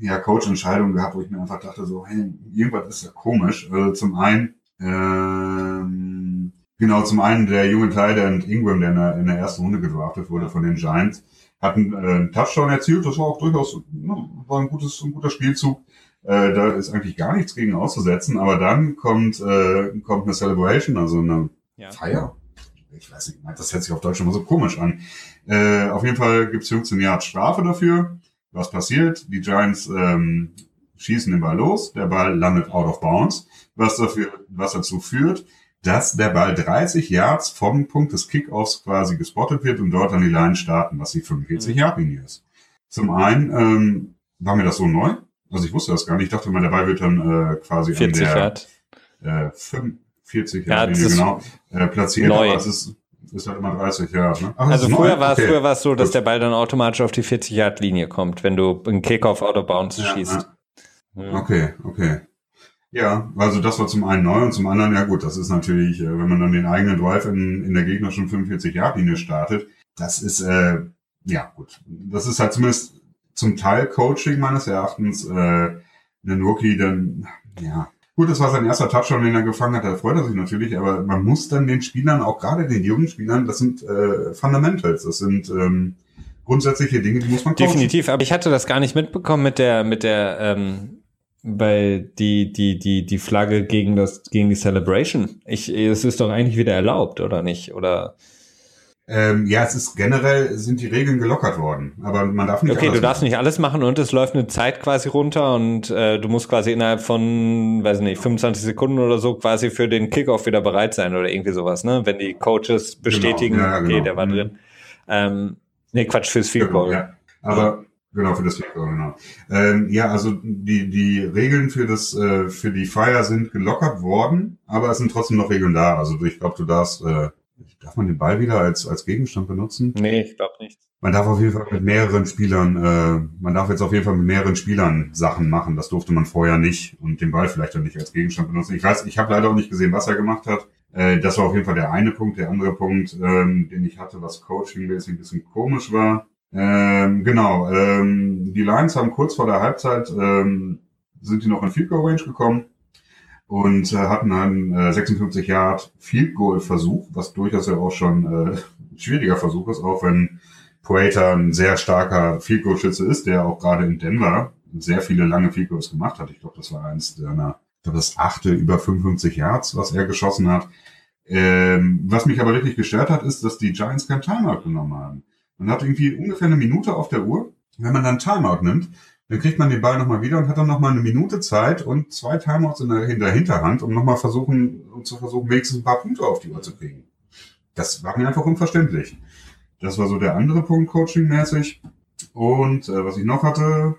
ja, Coach-Entscheidungen gehabt, wo ich mir einfach dachte, so, hey, irgendwas ist ja komisch. Also zum einen, ähm, genau, zum einen der junge und Ingram, der in der, in der ersten Runde gedraftet wurde von den Giants, hat einen, äh, einen Touchdown erzielt. Das war auch durchaus ne, war ein, gutes, ein guter Spielzug. Äh, da ist eigentlich gar nichts gegen auszusetzen. Aber dann kommt, äh, kommt eine Celebration, also eine ja. Feier. Ich weiß nicht, das hört sich auf Deutsch immer so komisch an. Äh, auf jeden Fall gibt's 15 Jahre Strafe dafür. Was passiert? Die Giants ähm, schießen den Ball los, der Ball landet out of bounds, was dafür, was dazu führt, dass der Ball 30 Yards vom Punkt des Kickoffs quasi gespottet wird und dort an die Line starten, was die 45 mhm. Yard Linie ist. Zum einen ähm, war mir das so neu, also ich wusste das gar nicht. Ich dachte mal, der Ball wird dann äh, quasi 40 an der Yard. Äh, 45 Yard Linie genau äh, platziert. Neu. Aber es ist ist halt immer 30 Jahre. Ne? Ach, also früher war es okay. früher war es so, dass Gut. der Ball dann automatisch auf die 40 Yard Linie kommt, wenn du einen Kickoff out of bounds ja, schießt. Ja. Okay, okay. Ja, also das war zum einen neu und zum anderen, ja gut, das ist natürlich, äh, wenn man dann den eigenen Drive in, in der gegnerischen 45 Yard Linie startet, das ist, äh, ja gut, das ist halt zumindest zum Teil Coaching meines Erachtens, äh, einen Rookie dann, ja, Gut, das war sein erster Touchdown, den er gefangen hat. Da freut er sich natürlich, aber man muss dann den Spielern, auch gerade den jungen Spielern, das sind äh, Fundamentals, das sind ähm, grundsätzliche Dinge, die muss man coachen. Definitiv, aber ich hatte das gar nicht mitbekommen mit der, mit der, ähm, bei die, die, die, die Flagge gegen das, gegen die Celebration. Ich, es ist doch eigentlich wieder erlaubt, oder nicht? Oder ähm, ja, es ist generell sind die Regeln gelockert worden, aber man darf nicht. Okay, du darfst machen. nicht alles machen und es läuft eine Zeit quasi runter und äh, du musst quasi innerhalb von, weiß nicht, 25 Sekunden oder so quasi für den Kickoff wieder bereit sein oder irgendwie sowas, ne? Wenn die Coaches genau, bestätigen, genau, ja, genau. okay, der war mhm. drin. Ähm, nee, Quatsch fürs Field Goal. Genau, ja. Aber Genau, für das Field Goal, genau. Ähm, ja, also die, die Regeln für das, äh, für die Fire sind gelockert worden, aber es sind trotzdem noch Regeln da. Also ich glaube, du darfst äh, Darf man den Ball wieder als, als Gegenstand benutzen? Nee, ich glaube nicht. Man darf auf jeden Fall mit mehreren Spielern, äh, man darf jetzt auf jeden Fall mit mehreren Spielern Sachen machen. Das durfte man vorher nicht und den Ball vielleicht auch nicht als Gegenstand benutzen. Ich weiß, ich habe leider auch nicht gesehen, was er gemacht hat. Äh, das war auf jeden Fall der eine Punkt. Der andere Punkt, ähm, den ich hatte, was Coaching-mäßig ein bisschen komisch war. Ähm, genau, ähm, die Lions haben kurz vor der Halbzeit ähm, sind die noch in Field Goal Range gekommen und äh, hatten einen äh, 56 Yard Field Goal Versuch, was durchaus ja auch schon äh, ein schwieriger Versuch ist, auch wenn Poeta ein sehr starker Field Goal Schütze ist, der auch gerade in Denver sehr viele lange Field Goals gemacht hat. Ich glaube, das war eins seiner, ich glaube, das achte über 55 Yards, was er geschossen hat. Ähm, was mich aber wirklich gestört hat, ist, dass die Giants kein Timeout genommen haben. Man hat irgendwie ungefähr eine Minute auf der Uhr. Wenn man dann Timeout nimmt, dann kriegt man den Ball nochmal wieder und hat dann nochmal eine Minute Zeit und zwei Timeouts in der, in der Hinterhand, um nochmal versuchen, um zu versuchen, wenigstens ein paar Punkte auf die Uhr zu kriegen. Das war mir einfach unverständlich. Das war so der andere Punkt coaching-mäßig. Und äh, was ich noch hatte.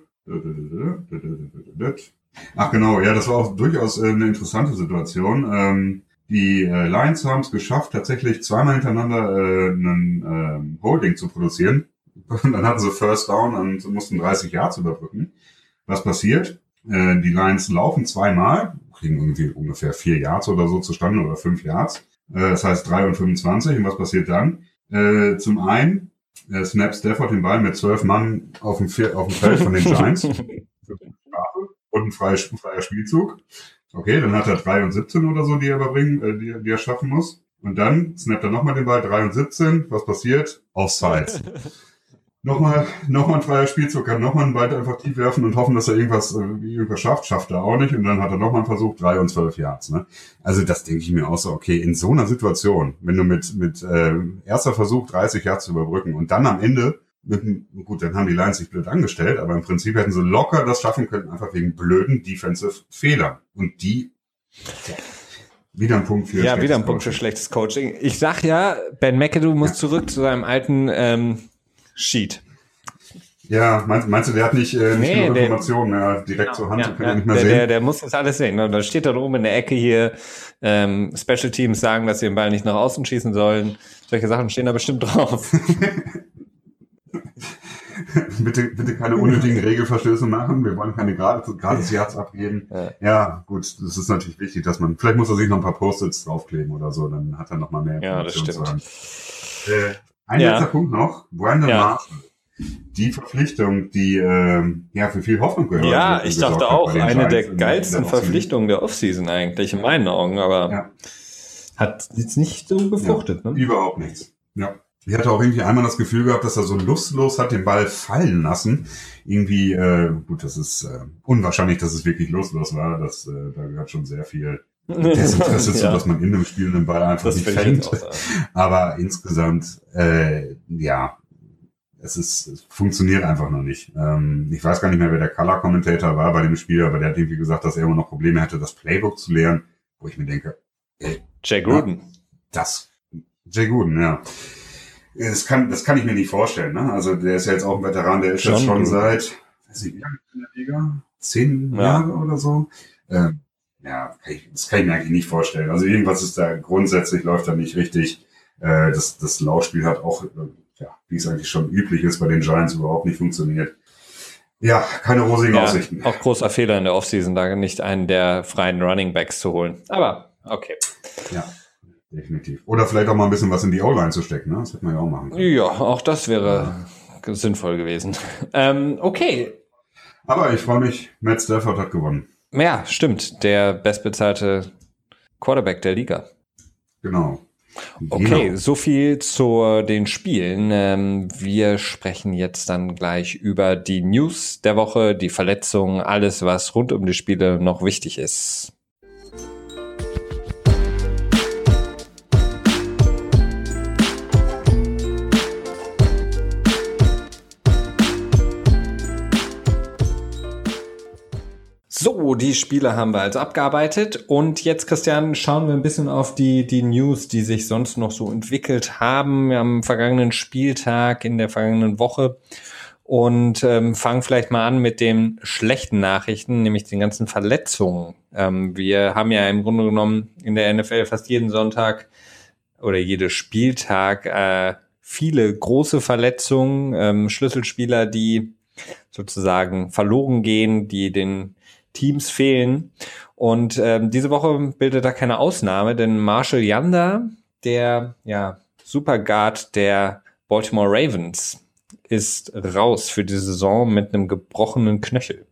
Ach genau, ja, das war auch durchaus äh, eine interessante Situation. Ähm, die äh, Lions haben es geschafft, tatsächlich zweimal hintereinander äh, einen äh, Holding zu produzieren. Und dann hatten sie First Down und mussten 30 Yards überbrücken. Was passiert? Äh, die Lions laufen zweimal, kriegen irgendwie ungefähr vier Yards oder so zustande oder fünf Yards. Äh, das heißt drei und 25. Und was passiert dann? Äh, zum einen äh, snap Stafford den Ball mit zwölf Mann auf dem, auf dem Feld von den Giants. und ein freier, freier Spielzug. Okay, dann hat er drei und 17 oder so, die er überbringen, äh, die, die er schaffen muss. Und dann snappt er nochmal den Ball, drei und 17. Was passiert? Offside. nochmal, nochmal ein freier Spielzug, kann nochmal einen Ball einfach tief werfen und hoffen, dass er irgendwas, äh, irgendwas schafft, schafft er auch nicht. Und dann hat er nochmal einen Versuch, drei und zwölf Yards. Ne? Also das denke ich mir auch so, okay, in so einer Situation, wenn du mit, mit äh, erster Versuch 30 Yards zu überbrücken und dann am Ende mit, gut, dann haben die Lions sich blöd angestellt, aber im Prinzip hätten sie locker das schaffen können, einfach wegen blöden Defensive Fehlern. Und die, ja, wieder ein Punkt für Ja, wieder ein Punkt Coaching. für schlechtes Coaching. Ich sag ja, Ben McAdoo muss ja. zurück zu seinem alten ähm, Sheet. Ja, meinst, meinst du, der hat nicht, äh, nicht Nee, der- Informationen mehr direkt zur Hand, Ja, und kann ja, nicht mehr der, sehen? der, der muss das alles sehen. Und dann steht da oben in der Ecke hier, ähm, Special Teams sagen, dass sie den Ball nicht nach außen schießen sollen. Solche Sachen stehen da bestimmt drauf. bitte, bitte keine unnötigen Regelverstöße machen. Wir wollen keine gratis, gratis Yards abgeben. Ja. Ja. gut, das ist natürlich wichtig, dass man, vielleicht muss er sich noch ein paar Post-its draufkleben oder so, dann hat er noch mal mehr Ja, das stimmt. zu haben. Äh, ein Ja. letzter Punkt noch, Brandon Ja. Marshall. Die Verpflichtung, die ähm, ja für viel Hoffnung gehört. Ja, ich dachte auch, eine der geilsten der Offseason. Verpflichtungen der Offseason eigentlich, in meinen Augen, aber Ja. hat jetzt nicht so befruchtet. Ja, Ne? Überhaupt nichts. Ja. Ich hatte auch irgendwie einmal das Gefühl gehabt, dass er so lustlos hat den Ball fallen lassen. Irgendwie, äh, gut, das ist äh, unwahrscheinlich, dass es wirklich lustlos war. Das, äh, da gehört schon sehr viel Desinteresse zu, Ja, dass man in einem Spiel einen Ball einfach das nicht fängt. Aber insgesamt, äh, ja, es ist, es funktioniert einfach noch nicht. Ähm, ich weiß gar nicht mehr, wer der Color-Commentator war bei dem Spiel, aber der hat irgendwie gesagt, dass er immer noch Probleme hätte, das Playbook zu lernen, wo ich mir denke, Jay Gruden. das, Jay Gooden, ja. Das kann, das kann ich mir nicht vorstellen, ne? Also, der ist ja jetzt auch ein Veteran, der ist John jetzt schon Gruden. seit, weiß nicht, wie lange in der Liga? Zehn Ja. Jahre oder so? Ähm, ja, das kann ich mir eigentlich nicht vorstellen. Also, irgendwas ist da grundsätzlich läuft da nicht richtig. Äh, das, das Laufspiel hat auch, äh, ja, wie es eigentlich schon üblich ist, bei den Giants überhaupt nicht funktioniert. Ja, keine rosigen Ja, Aussichten. auch großer Fehler in der Offseason, da nicht einen der freien Running Backs zu holen. Aber okay. Ja, definitiv. Oder vielleicht auch mal ein bisschen was in die O-Line zu stecken, ne? Das hätte man ja auch machen können. Ja, auch das wäre sinnvoll gewesen. Ähm, okay. Aber ich freue mich, Matt Stafford hat gewonnen. Ja, stimmt. Der bestbezahlte Quarterback der Liga. Genau. Okay, Genau. so viel zu den Spielen. Ähm, wir sprechen jetzt dann gleich über die News der Woche, die Verletzungen, alles, was rund um die Spiele noch wichtig ist. So, die Spiele haben wir also abgearbeitet. Und jetzt, Christian, schauen wir ein bisschen auf die, die News, die sich sonst noch so entwickelt haben am vergangenen Spieltag, in der vergangenen Woche. Und ähm, fangen vielleicht mal an mit den schlechten Nachrichten, nämlich den ganzen Verletzungen. Ähm, wir haben ja im Grunde genommen in der NFL fast jeden Sonntag oder jede Spieltag äh, viele große Verletzungen, ähm, Schlüsselspieler, die sozusagen verloren gehen, die den Teams fehlen. Und ähm, diese Woche bildet da keine Ausnahme, denn Marshall Yanda, der ja, Superguard der Baltimore Ravens, ist raus für die Saison mit einem gebrochenen Knöchel.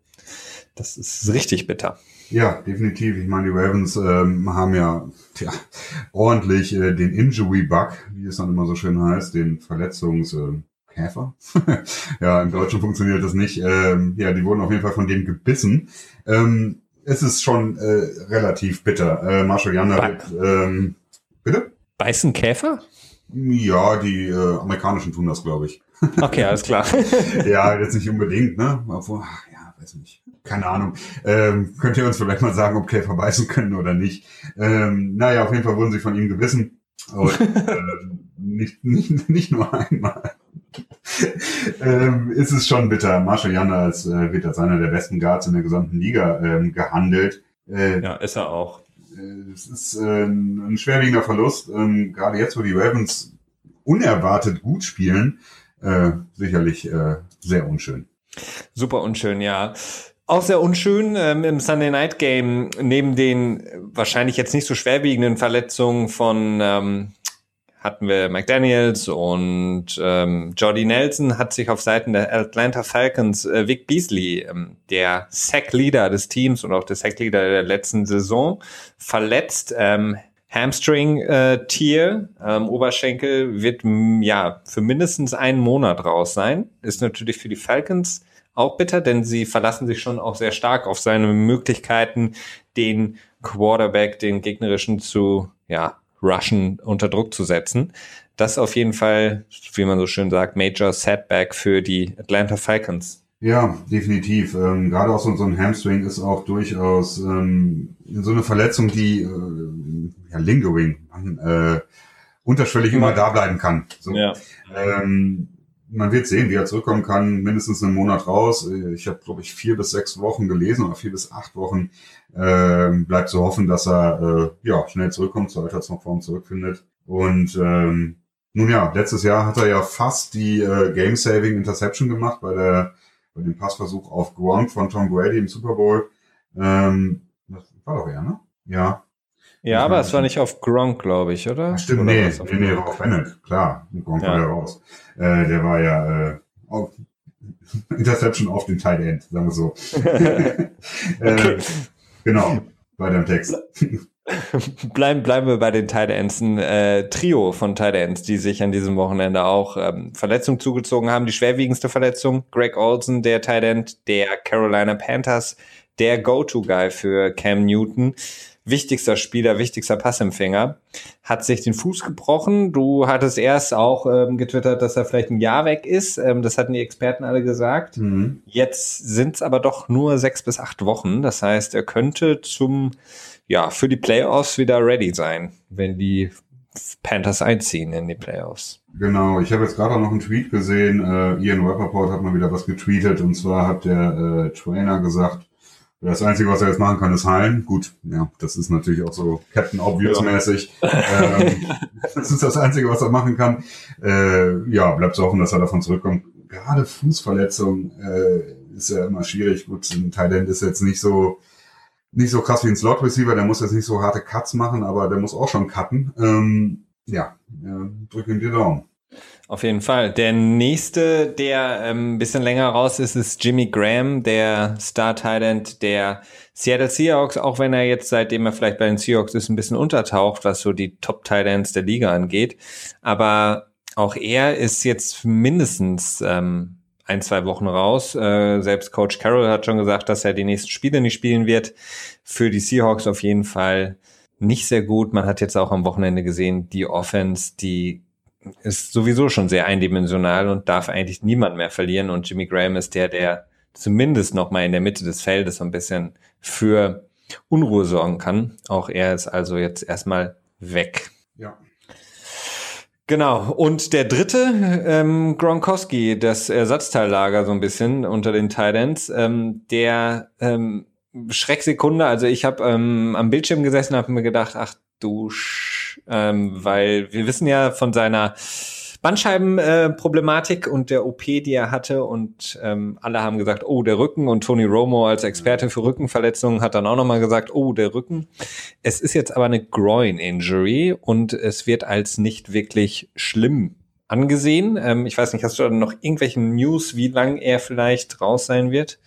Das ist richtig bitter. Ja, definitiv. Ich meine, die Ravens ähm, haben ja tja, ordentlich äh, den Injury-Bug, wie es dann immer so schön heißt, den Verletzungskäfer. ja, im Deutschen funktioniert das nicht. Ähm, ja, die wurden auf jeden Fall von dem gebissen. Ähm, es ist schon äh, relativ bitter. Äh, Marshall Yanda Ba- wird, ähm, bitte? Beißen Käfer? Ja, die äh, Amerikanischen tun das, glaube ich. Okay, alles klar. ja, jetzt nicht unbedingt, ne? Obwohl, ach, ja, weiß nicht. Keine Ahnung. Ähm, könnt ihr uns vielleicht mal sagen, ob Käfer beißen können oder nicht? Ähm, naja, auf jeden Fall wurden sie von ihm gebissen. Und äh, nicht, nicht, nicht nur einmal. ähm, ist es schon bitter. Marshall Janda als, äh, wird als einer der besten Guards in der gesamten Liga ähm, gehandelt. Äh, Ja, ist er auch. äh, es ist äh, ein schwerwiegender Verlust. Ähm, gerade jetzt, wo die Ravens unerwartet gut spielen, äh, sicherlich äh, sehr unschön. Super unschön, ja. Auch sehr unschön ähm, im Sunday Night Game, neben den wahrscheinlich jetzt nicht so schwerwiegenden Verletzungen von ähm, hatten wir McDaniels und ähm, Jordy Nelson hat sich auf Seiten der Atlanta Falcons äh, Vic Beasley, ähm, der Sack-Leader des Teams und auch der Sack-Leader der letzten Saison, verletzt. Ähm, Hamstring-Tier, ähm, Oberschenkel wird ja für mindestens einen Monat raus sein. Ist natürlich für die Falcons auch bitter, denn sie verlassen sich schon auch sehr stark auf seine Möglichkeiten, den Quarterback, den gegnerischen zu ja, rushen, unter Druck zu setzen. Das auf jeden Fall, wie man so schön sagt, Major Setback für die Atlanta Falcons. Ja, definitiv. Ähm, gerade auch so, so ein Hamstring ist auch durchaus ähm, so eine Verletzung, die äh, ja, lingering, äh, unterschwellig immer da bleiben kann. So. Ja. Ähm, man wird sehen, wie er zurückkommen kann. Mindestens einen Monat raus. Ich habe, glaube ich, vier bis sechs Wochen gelesen oder vier bis acht Wochen. Ähm, bleibt zu hoffen, dass er äh, ja schnell zurückkommt, zur Altersform zurückfindet. Und ähm, nun ja, letztes Jahr hat er ja fast die äh, Game-Saving Interception gemacht bei der bei dem Passversuch auf Gronk von Tom Brady im Super Bowl. Ähm, das war doch er, ne? Ja, ja, aber es war nicht auf Gronk, glaube ich, oder? Ach, stimmt, oder nee, nee, nee, war auf Bennett, klar. Gronk ja. war ja raus. Äh, der war ja äh, auf, Interception auf den Tight End, sagen wir so. äh, genau, bei dem Text. bleiben, bleiben wir bei den Ends. Ein äh, Trio von Ends, die sich an diesem Wochenende auch ähm, Verletzungen zugezogen haben. Die schwerwiegendste Verletzung, Greg Olsen, der End der Carolina Panthers, der Go-To-Guy für Cam Newton wichtigster Spieler, wichtigster Passempfänger, hat sich den Fuß gebrochen. Du hattest erst auch ähm, getwittert, dass er vielleicht ein Jahr weg ist. Ähm, das hatten die Experten alle gesagt. Mhm. Jetzt sind es aber doch nur sechs bis acht Wochen. Das heißt, er könnte zum, ja, für die Playoffs wieder ready sein, wenn die Panthers einziehen in die Playoffs. Genau, ich habe jetzt gerade auch noch einen Tweet gesehen. Äh, Ian Rappaport hat mal wieder was getweetet und zwar hat der äh, Trainer gesagt, das Einzige, was er jetzt machen kann, ist heilen. Gut, ja, das ist natürlich auch so Captain Obvious-mäßig. Ja. ähm, das ist das Einzige, was er machen kann. Äh, ja, bleibt zu hoffen, dass er davon zurückkommt. Gerade Fußverletzung äh, ist ja immer schwierig. Gut, ein Thailand ist jetzt nicht so nicht so krass wie ein Slot Receiver, der muss jetzt nicht so harte Cuts machen, aber der muss auch schon cutten. Ähm, ja, äh, drück ihm die Daumen. Auf jeden Fall. Der nächste, der ähm, ein bisschen länger raus ist, ist Jimmy Graham, der Star Talent der Seattle Seahawks, auch wenn er jetzt, seitdem er vielleicht bei den Seahawks ist, ein bisschen untertaucht, was so die Top Talents der Liga angeht. Aber auch er ist jetzt mindestens ähm, ein, zwei Wochen raus. Äh, selbst Coach Carroll hat schon gesagt, dass er die nächsten Spiele nicht spielen wird. Für die Seahawks auf jeden Fall nicht sehr gut. Man hat jetzt auch am Wochenende gesehen, die Offense, die ist sowieso schon sehr eindimensional und darf eigentlich niemand mehr verlieren. Und Jimmy Graham ist der, der zumindest noch mal in der Mitte des Feldes so ein bisschen für Unruhe sorgen kann. Auch er ist also jetzt erstmal weg. Ja. Genau. Und der dritte, ähm, Gronkowski, das Ersatzteillager so ein bisschen unter den Titans, ähm, der ähm, Schrecksekunde. Also ich habe ähm, am Bildschirm gesessen und habe mir gedacht, ach du Sch ähm, weil wir wissen ja von seiner Bandscheibenproblematik äh, und der OP, die er hatte und ähm, alle haben gesagt, oh, der Rücken und Tony Romo als Experte für Rückenverletzungen hat dann auch nochmal gesagt, oh, der Rücken. Es ist jetzt aber eine Groin-Injury und es wird als nicht wirklich schlimm angesehen. Ähm, ich weiß nicht, hast du da noch irgendwelche News, wie lang er vielleicht raus sein wird?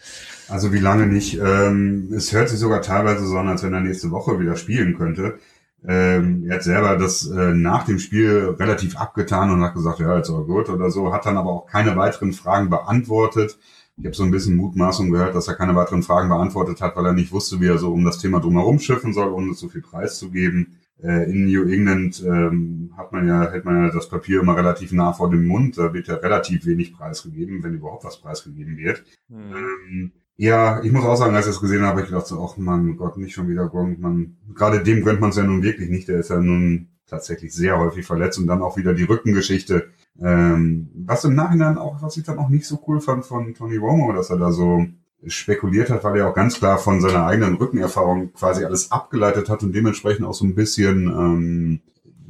Also wie lange nicht. Ähm, es hört sich sogar teilweise so an, als wenn er nächste Woche wieder spielen könnte. Ähm, er hat selber das äh, nach dem Spiel relativ abgetan und hat gesagt, ja, jetzt aber gut oder so, hat dann aber auch keine weiteren Fragen beantwortet. Ich habe so ein bisschen Mutmaßung gehört, dass er keine weiteren Fragen beantwortet hat, weil er nicht wusste, wie er so um das Thema drumherum schiffen soll, ohne so viel Preis zu geben. Äh, in New England ähm, hat man ja, hält man ja das Papier immer relativ nah vor dem Mund. Da wird ja relativ wenig preisgegeben, wenn überhaupt was preisgegeben wird. Mhm. Ähm, ja, ich muss auch sagen, als ich das gesehen habe, ich gedacht so, ach man Gott, nicht schon wieder Gronk. Man, gerade dem gönnt man es ja nun wirklich nicht. Der ist ja nun tatsächlich sehr häufig verletzt und dann auch wieder die Rückengeschichte. Ähm, was im Nachhinein auch, was ich dann auch nicht so cool fand von Tony Romo, dass er da so spekuliert hat, weil er auch ganz klar von seiner eigenen Rückenerfahrung quasi alles abgeleitet hat und dementsprechend auch so ein bisschen ähm,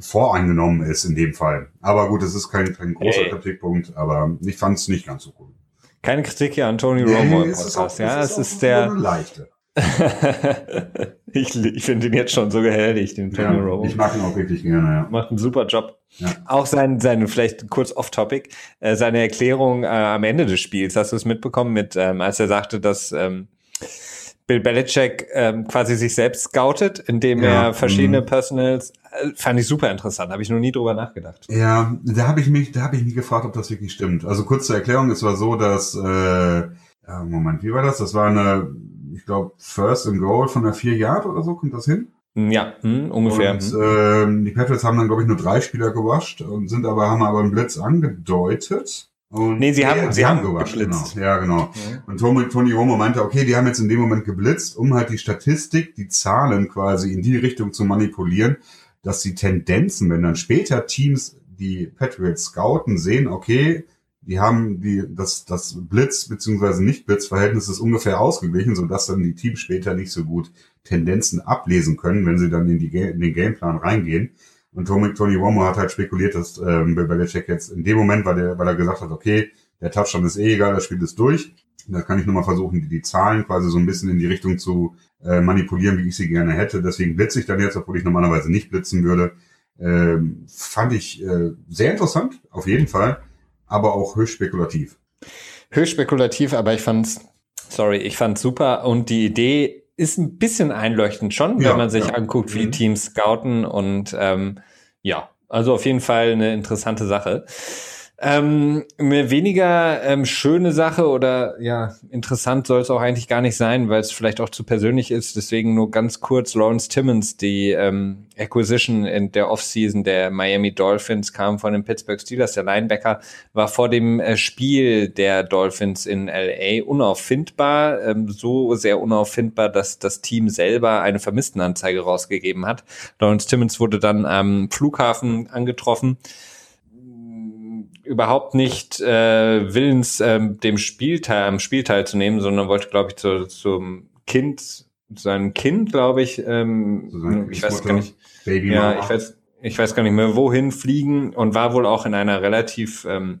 voreingenommen ist in dem Fall. Aber gut, es ist kein, kein großer hey. Kritikpunkt, aber ich fand es nicht ganz so cool. Keine Kritik hier an Tony nee, Romo im Podcast. Ja, es ist, ist der. Leichte. ich ich finde ihn jetzt schon so geheldigt, den Tony ja, Romo. Ich mag ihn auch wirklich gerne, ja. Macht einen super Job. Ja. Auch sein, sein, vielleicht kurz off-topic, äh, seine Erklärung äh, am Ende des Spiels, hast du es mitbekommen, mit, ähm, als er sagte, dass ähm, Bill Belichick ähm, quasi sich selbst scoutet, indem ja, er verschiedene mhm. Personals äh, fand ich super interessant, habe ich noch nie drüber nachgedacht. Ja, da habe ich mich, da habe ich mich gefragt, ob das wirklich stimmt. Also kurz zur Erklärung, es war so, dass äh, Moment, wie war das? Das war eine, ich glaube, First and Goal von der vier Yard oder so, kommt das hin? Ja, hm, ungefähr. Und, äh, die Patriots haben dann, glaube ich, nur drei Spieler gewascht und sind aber, haben aber einen Blitz angedeutet. Und nee, sie haben, sie haben geblitzt. Genau. Ja, genau. Mhm. Und Tony, Tony Romo meinte, okay, die haben jetzt in dem Moment geblitzt, um halt die Statistik, die Zahlen quasi in die Richtung zu manipulieren, dass die Tendenzen, wenn dann später Teams die Patriots scouten, sehen, okay, die haben die, das, das Blitz- bzw. Nicht-Blitz-Verhältnis ist ungefähr ausgeglichen, sodass dann die Teams später nicht so gut Tendenzen ablesen können, wenn sie dann in, die, in den Gameplan reingehen. Und Tony, Tony Romo hat halt spekuliert, dass ähm, Belichick jetzt in dem Moment, weil, der, weil er gesagt hat, okay, der Touchdown ist eh egal, das Spiel ist durch. Da kann ich nur mal versuchen, die, die Zahlen quasi so ein bisschen in die Richtung zu äh, manipulieren, wie ich sie gerne hätte. Deswegen blitze ich dann jetzt, obwohl ich normalerweise nicht blitzen würde. Ähm, fand ich äh, sehr interessant, auf jeden Fall, aber auch höchst spekulativ. Höchst spekulativ, aber ich fand's, sorry, ich fand's super und die Idee ist ein bisschen einleuchtend schon, ja, wenn man sich ja. anguckt, wie mhm. Teams scouten und ähm, ja, also auf jeden Fall eine interessante Sache. Ähm, eine weniger ähm, schöne Sache oder ja, interessant soll es auch eigentlich gar nicht sein, weil es vielleicht auch zu persönlich ist. Deswegen nur ganz kurz, Lawrence Timmons, die ähm, Acquisition in der Offseason der Miami Dolphins kam von den Pittsburgh Steelers. Der Linebacker war vor dem äh, Spiel der Dolphins in LA unauffindbar, ähm, so sehr unauffindbar, dass das Team selber eine Vermisstenanzeige rausgegeben hat. Lawrence Timmons wurde dann am Flughafen angetroffen überhaupt nicht äh, willens, ähm, dem Spielteil, am Spiel teilzunehmen, sondern wollte, glaube ich, zu, zum Kind, seinem Kind, glaube ich, ähm, ich weiß gar nicht, Baby ja, ich weiß, ich weiß gar nicht mehr, wohin fliegen und war wohl auch in einer relativ ähm,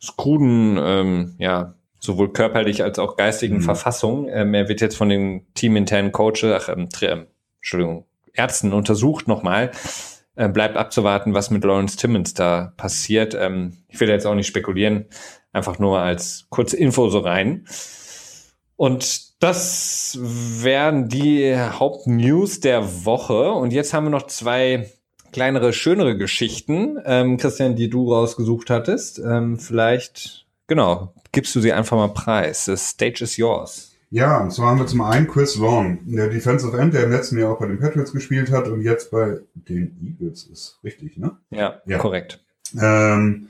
skruden, ähm, ja, sowohl körperlich als auch geistigen mhm. Verfassung. Ähm, er wird jetzt von den teaminternen Coaches, ach, ähm, ähm Entschuldigung, Ärzten untersucht nochmal. Äh, bleibt abzuwarten, was mit Lawrence Timmons da passiert. Ähm, ich will jetzt auch nicht spekulieren, einfach nur als kurze Info so rein. Und das wären die Hauptnews der Woche. Und jetzt haben wir noch zwei kleinere, schönere Geschichten, ähm, Christian, die du rausgesucht hattest. Ähm, vielleicht, genau, gibst du sie einfach mal preis. The stage is yours. Ja, und zwar haben wir zum einen Chris Long, der Defensive End, der im letzten Jahr auch bei den Patriots gespielt hat und jetzt bei den Eagles ist. Richtig, ne? Ja, ja. korrekt. Ähm,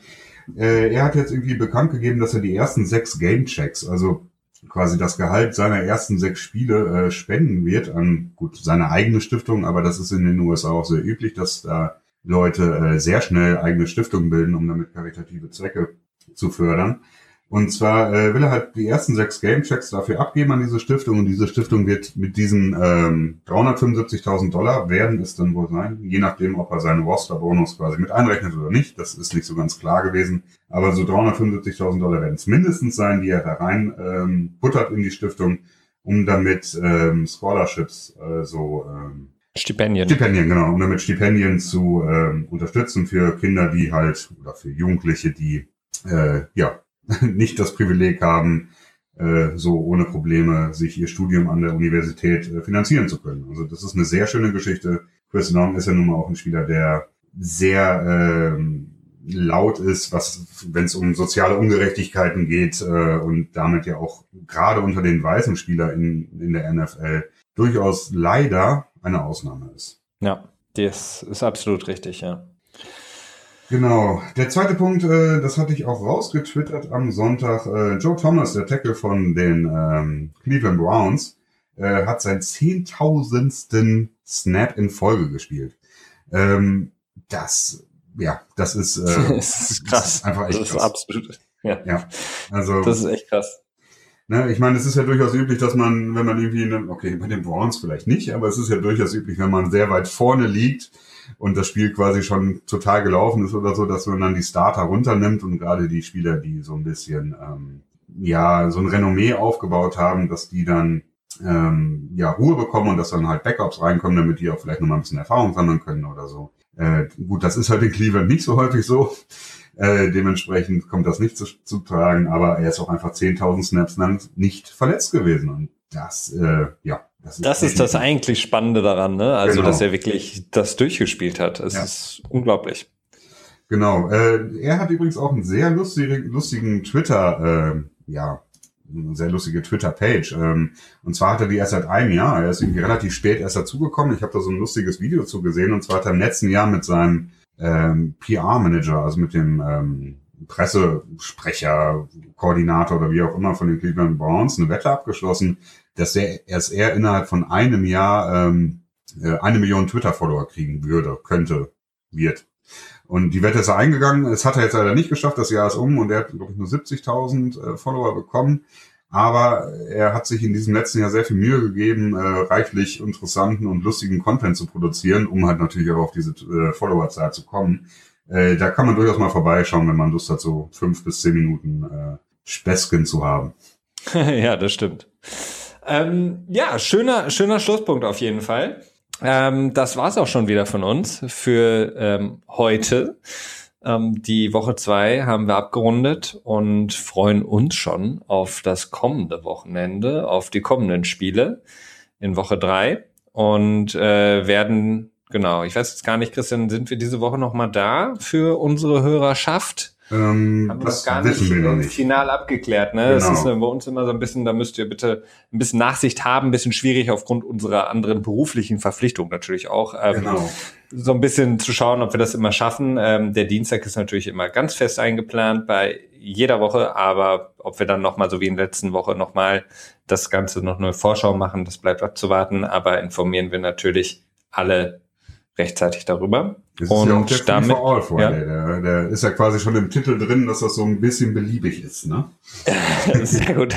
äh, er hat jetzt irgendwie bekannt gegeben, dass er die ersten sechs Game-Checks, also quasi das Gehalt seiner ersten sechs Spiele äh, spenden wird an gut seine eigene Stiftung, aber das ist in den USA auch sehr üblich, dass da Leute äh, sehr schnell eigene Stiftungen bilden, um damit karitative Zwecke zu fördern. Und zwar äh, will er halt die ersten sechs Gamechecks dafür abgeben an diese Stiftung und diese Stiftung wird mit diesen ähm, 375.000 Dollar werden es dann wohl sein, je nachdem, ob er seinen Roster-Bonus quasi mit einrechnet oder nicht. Das ist nicht so ganz klar gewesen. Aber so 375.000 Dollar werden es mindestens sein, die er da rein ähm, puttert in die Stiftung, um damit ähm, Scholarships äh, so ähm, Stipendien. Stipendien, genau, um damit Stipendien zu ähm, unterstützen für Kinder, die halt oder für Jugendliche, die äh, ja nicht das Privileg haben, äh, so ohne Probleme sich ihr Studium an der Universität äh, finanzieren zu können. Also das ist eine sehr schöne Geschichte. Chris Long ist ja nun mal auch ein Spieler, der sehr äh, laut ist, was wenn es um soziale Ungerechtigkeiten geht äh, und damit ja auch gerade unter den weißen Spielern in, in der NFL durchaus leider eine Ausnahme ist. Ja, das ist absolut richtig, ja. Genau. Der zweite Punkt, äh, das hatte ich auch rausgetwittert am Sonntag. Äh, Joe Thomas, der Tackle von den ähm, Cleveland Browns, äh, hat seinen zehntausendsten Snap in Folge gespielt. Ähm, das, ja, das ist, äh, das ist krass. Das ist einfach echt das krass. ist absolut. Ja. ja. Also. Das ist echt krass. Ne, ich meine, es ist ja durchaus üblich, dass man, wenn man irgendwie, eine, okay, bei den Browns vielleicht nicht, aber es ist ja durchaus üblich, wenn man sehr weit vorne liegt, und das Spiel quasi schon total gelaufen ist oder so, dass man dann die Starter runternimmt und gerade die Spieler, die so ein bisschen ähm, ja so ein Renommee aufgebaut haben, dass die dann ähm, ja Ruhe bekommen und dass dann halt Backups reinkommen, damit die auch vielleicht noch mal ein bisschen Erfahrung sammeln können oder so. Äh, gut, das ist halt in Cleveland nicht so häufig so. Äh, dementsprechend kommt das nicht zu, zu tragen, aber er ist auch einfach 10.000 Snaps lang nicht verletzt gewesen und das, äh, ja, das ist, das, ist das eigentlich Spannende daran, ne? Also, genau. dass er wirklich das durchgespielt hat. Es ja. ist unglaublich. Genau. Äh, er hat übrigens auch einen sehr lustigen, lustigen Twitter, äh, ja, eine sehr lustige Twitter-Page. Ähm, und zwar hat er die erst seit einem Jahr. Er ist irgendwie relativ spät erst dazugekommen. Ich habe da so ein lustiges Video zu gesehen. Und zwar hat er im letzten Jahr mit seinem ähm, PR-Manager, also mit dem ähm, Pressesprecher, Koordinator oder wie auch immer von den Cleveland Browns eine Wette abgeschlossen, dass er erst er innerhalb von einem Jahr ähm, äh, eine Million Twitter-Follower kriegen würde, könnte, wird. Und die Wette ist er eingegangen. Es hat er jetzt leider nicht geschafft. Das Jahr ist um und er hat, glaube ich, nur 70.000 äh, Follower bekommen. Aber er hat sich in diesem letzten Jahr sehr viel Mühe gegeben, äh, reichlich interessanten und lustigen Content zu produzieren, um halt natürlich auch auf diese äh, Followerzahl zu kommen. Äh, da kann man durchaus mal vorbeischauen, wenn man Lust hat, so fünf bis zehn Minuten äh, Späßchen zu haben. ja, das stimmt. Ähm, ja, schöner, schöner Schlusspunkt auf jeden Fall. Ähm, das war's auch schon wieder von uns für ähm, heute. Ähm, die Woche zwei haben wir abgerundet und freuen uns schon auf das kommende Wochenende, auf die kommenden Spiele in Woche drei und äh, werden genau, ich weiß jetzt gar nicht, Christian, sind wir diese Woche noch mal da für unsere Hörerschaft? Ähm, haben wir das gar nicht, wir noch nicht final abgeklärt. Ne? Genau. Das ist äh, bei uns immer so ein bisschen, da müsst ihr bitte ein bisschen Nachsicht haben, ein bisschen schwierig aufgrund unserer anderen beruflichen Verpflichtungen natürlich auch. Ähm, genau. So ein bisschen zu schauen, ob wir das immer schaffen. Ähm, der Dienstag ist natürlich immer ganz fest eingeplant bei jeder Woche, aber ob wir dann nochmal, so wie in der letzten Woche, nochmal das Ganze noch eine Vorschau machen, das bleibt abzuwarten. Aber informieren wir natürlich alle rechtzeitig darüber. Das und ja auch der damit, for All vor, ja. der, der ist ja quasi schon im Titel drin, dass das so ein bisschen beliebig ist, ne? sehr gut.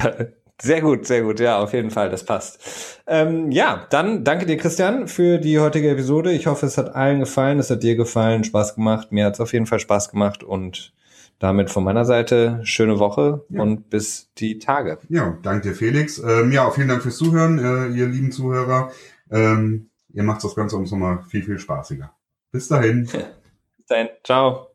Sehr gut, sehr gut. Ja, auf jeden Fall, das passt. Ähm, ja, dann danke dir, Christian, für die heutige Episode. Ich hoffe, es hat allen gefallen, es hat dir gefallen, Spaß gemacht. Mir hat es auf jeden Fall Spaß gemacht und damit von meiner Seite schöne Woche ja. und bis die Tage. Ja, danke dir, Felix. Ähm, ja, vielen Dank fürs Zuhören, äh, ihr lieben Zuhörer. Ähm, ihr macht das Ganze uns nochmal viel, viel spaßiger. Bis dahin. Bis dahin. Ciao.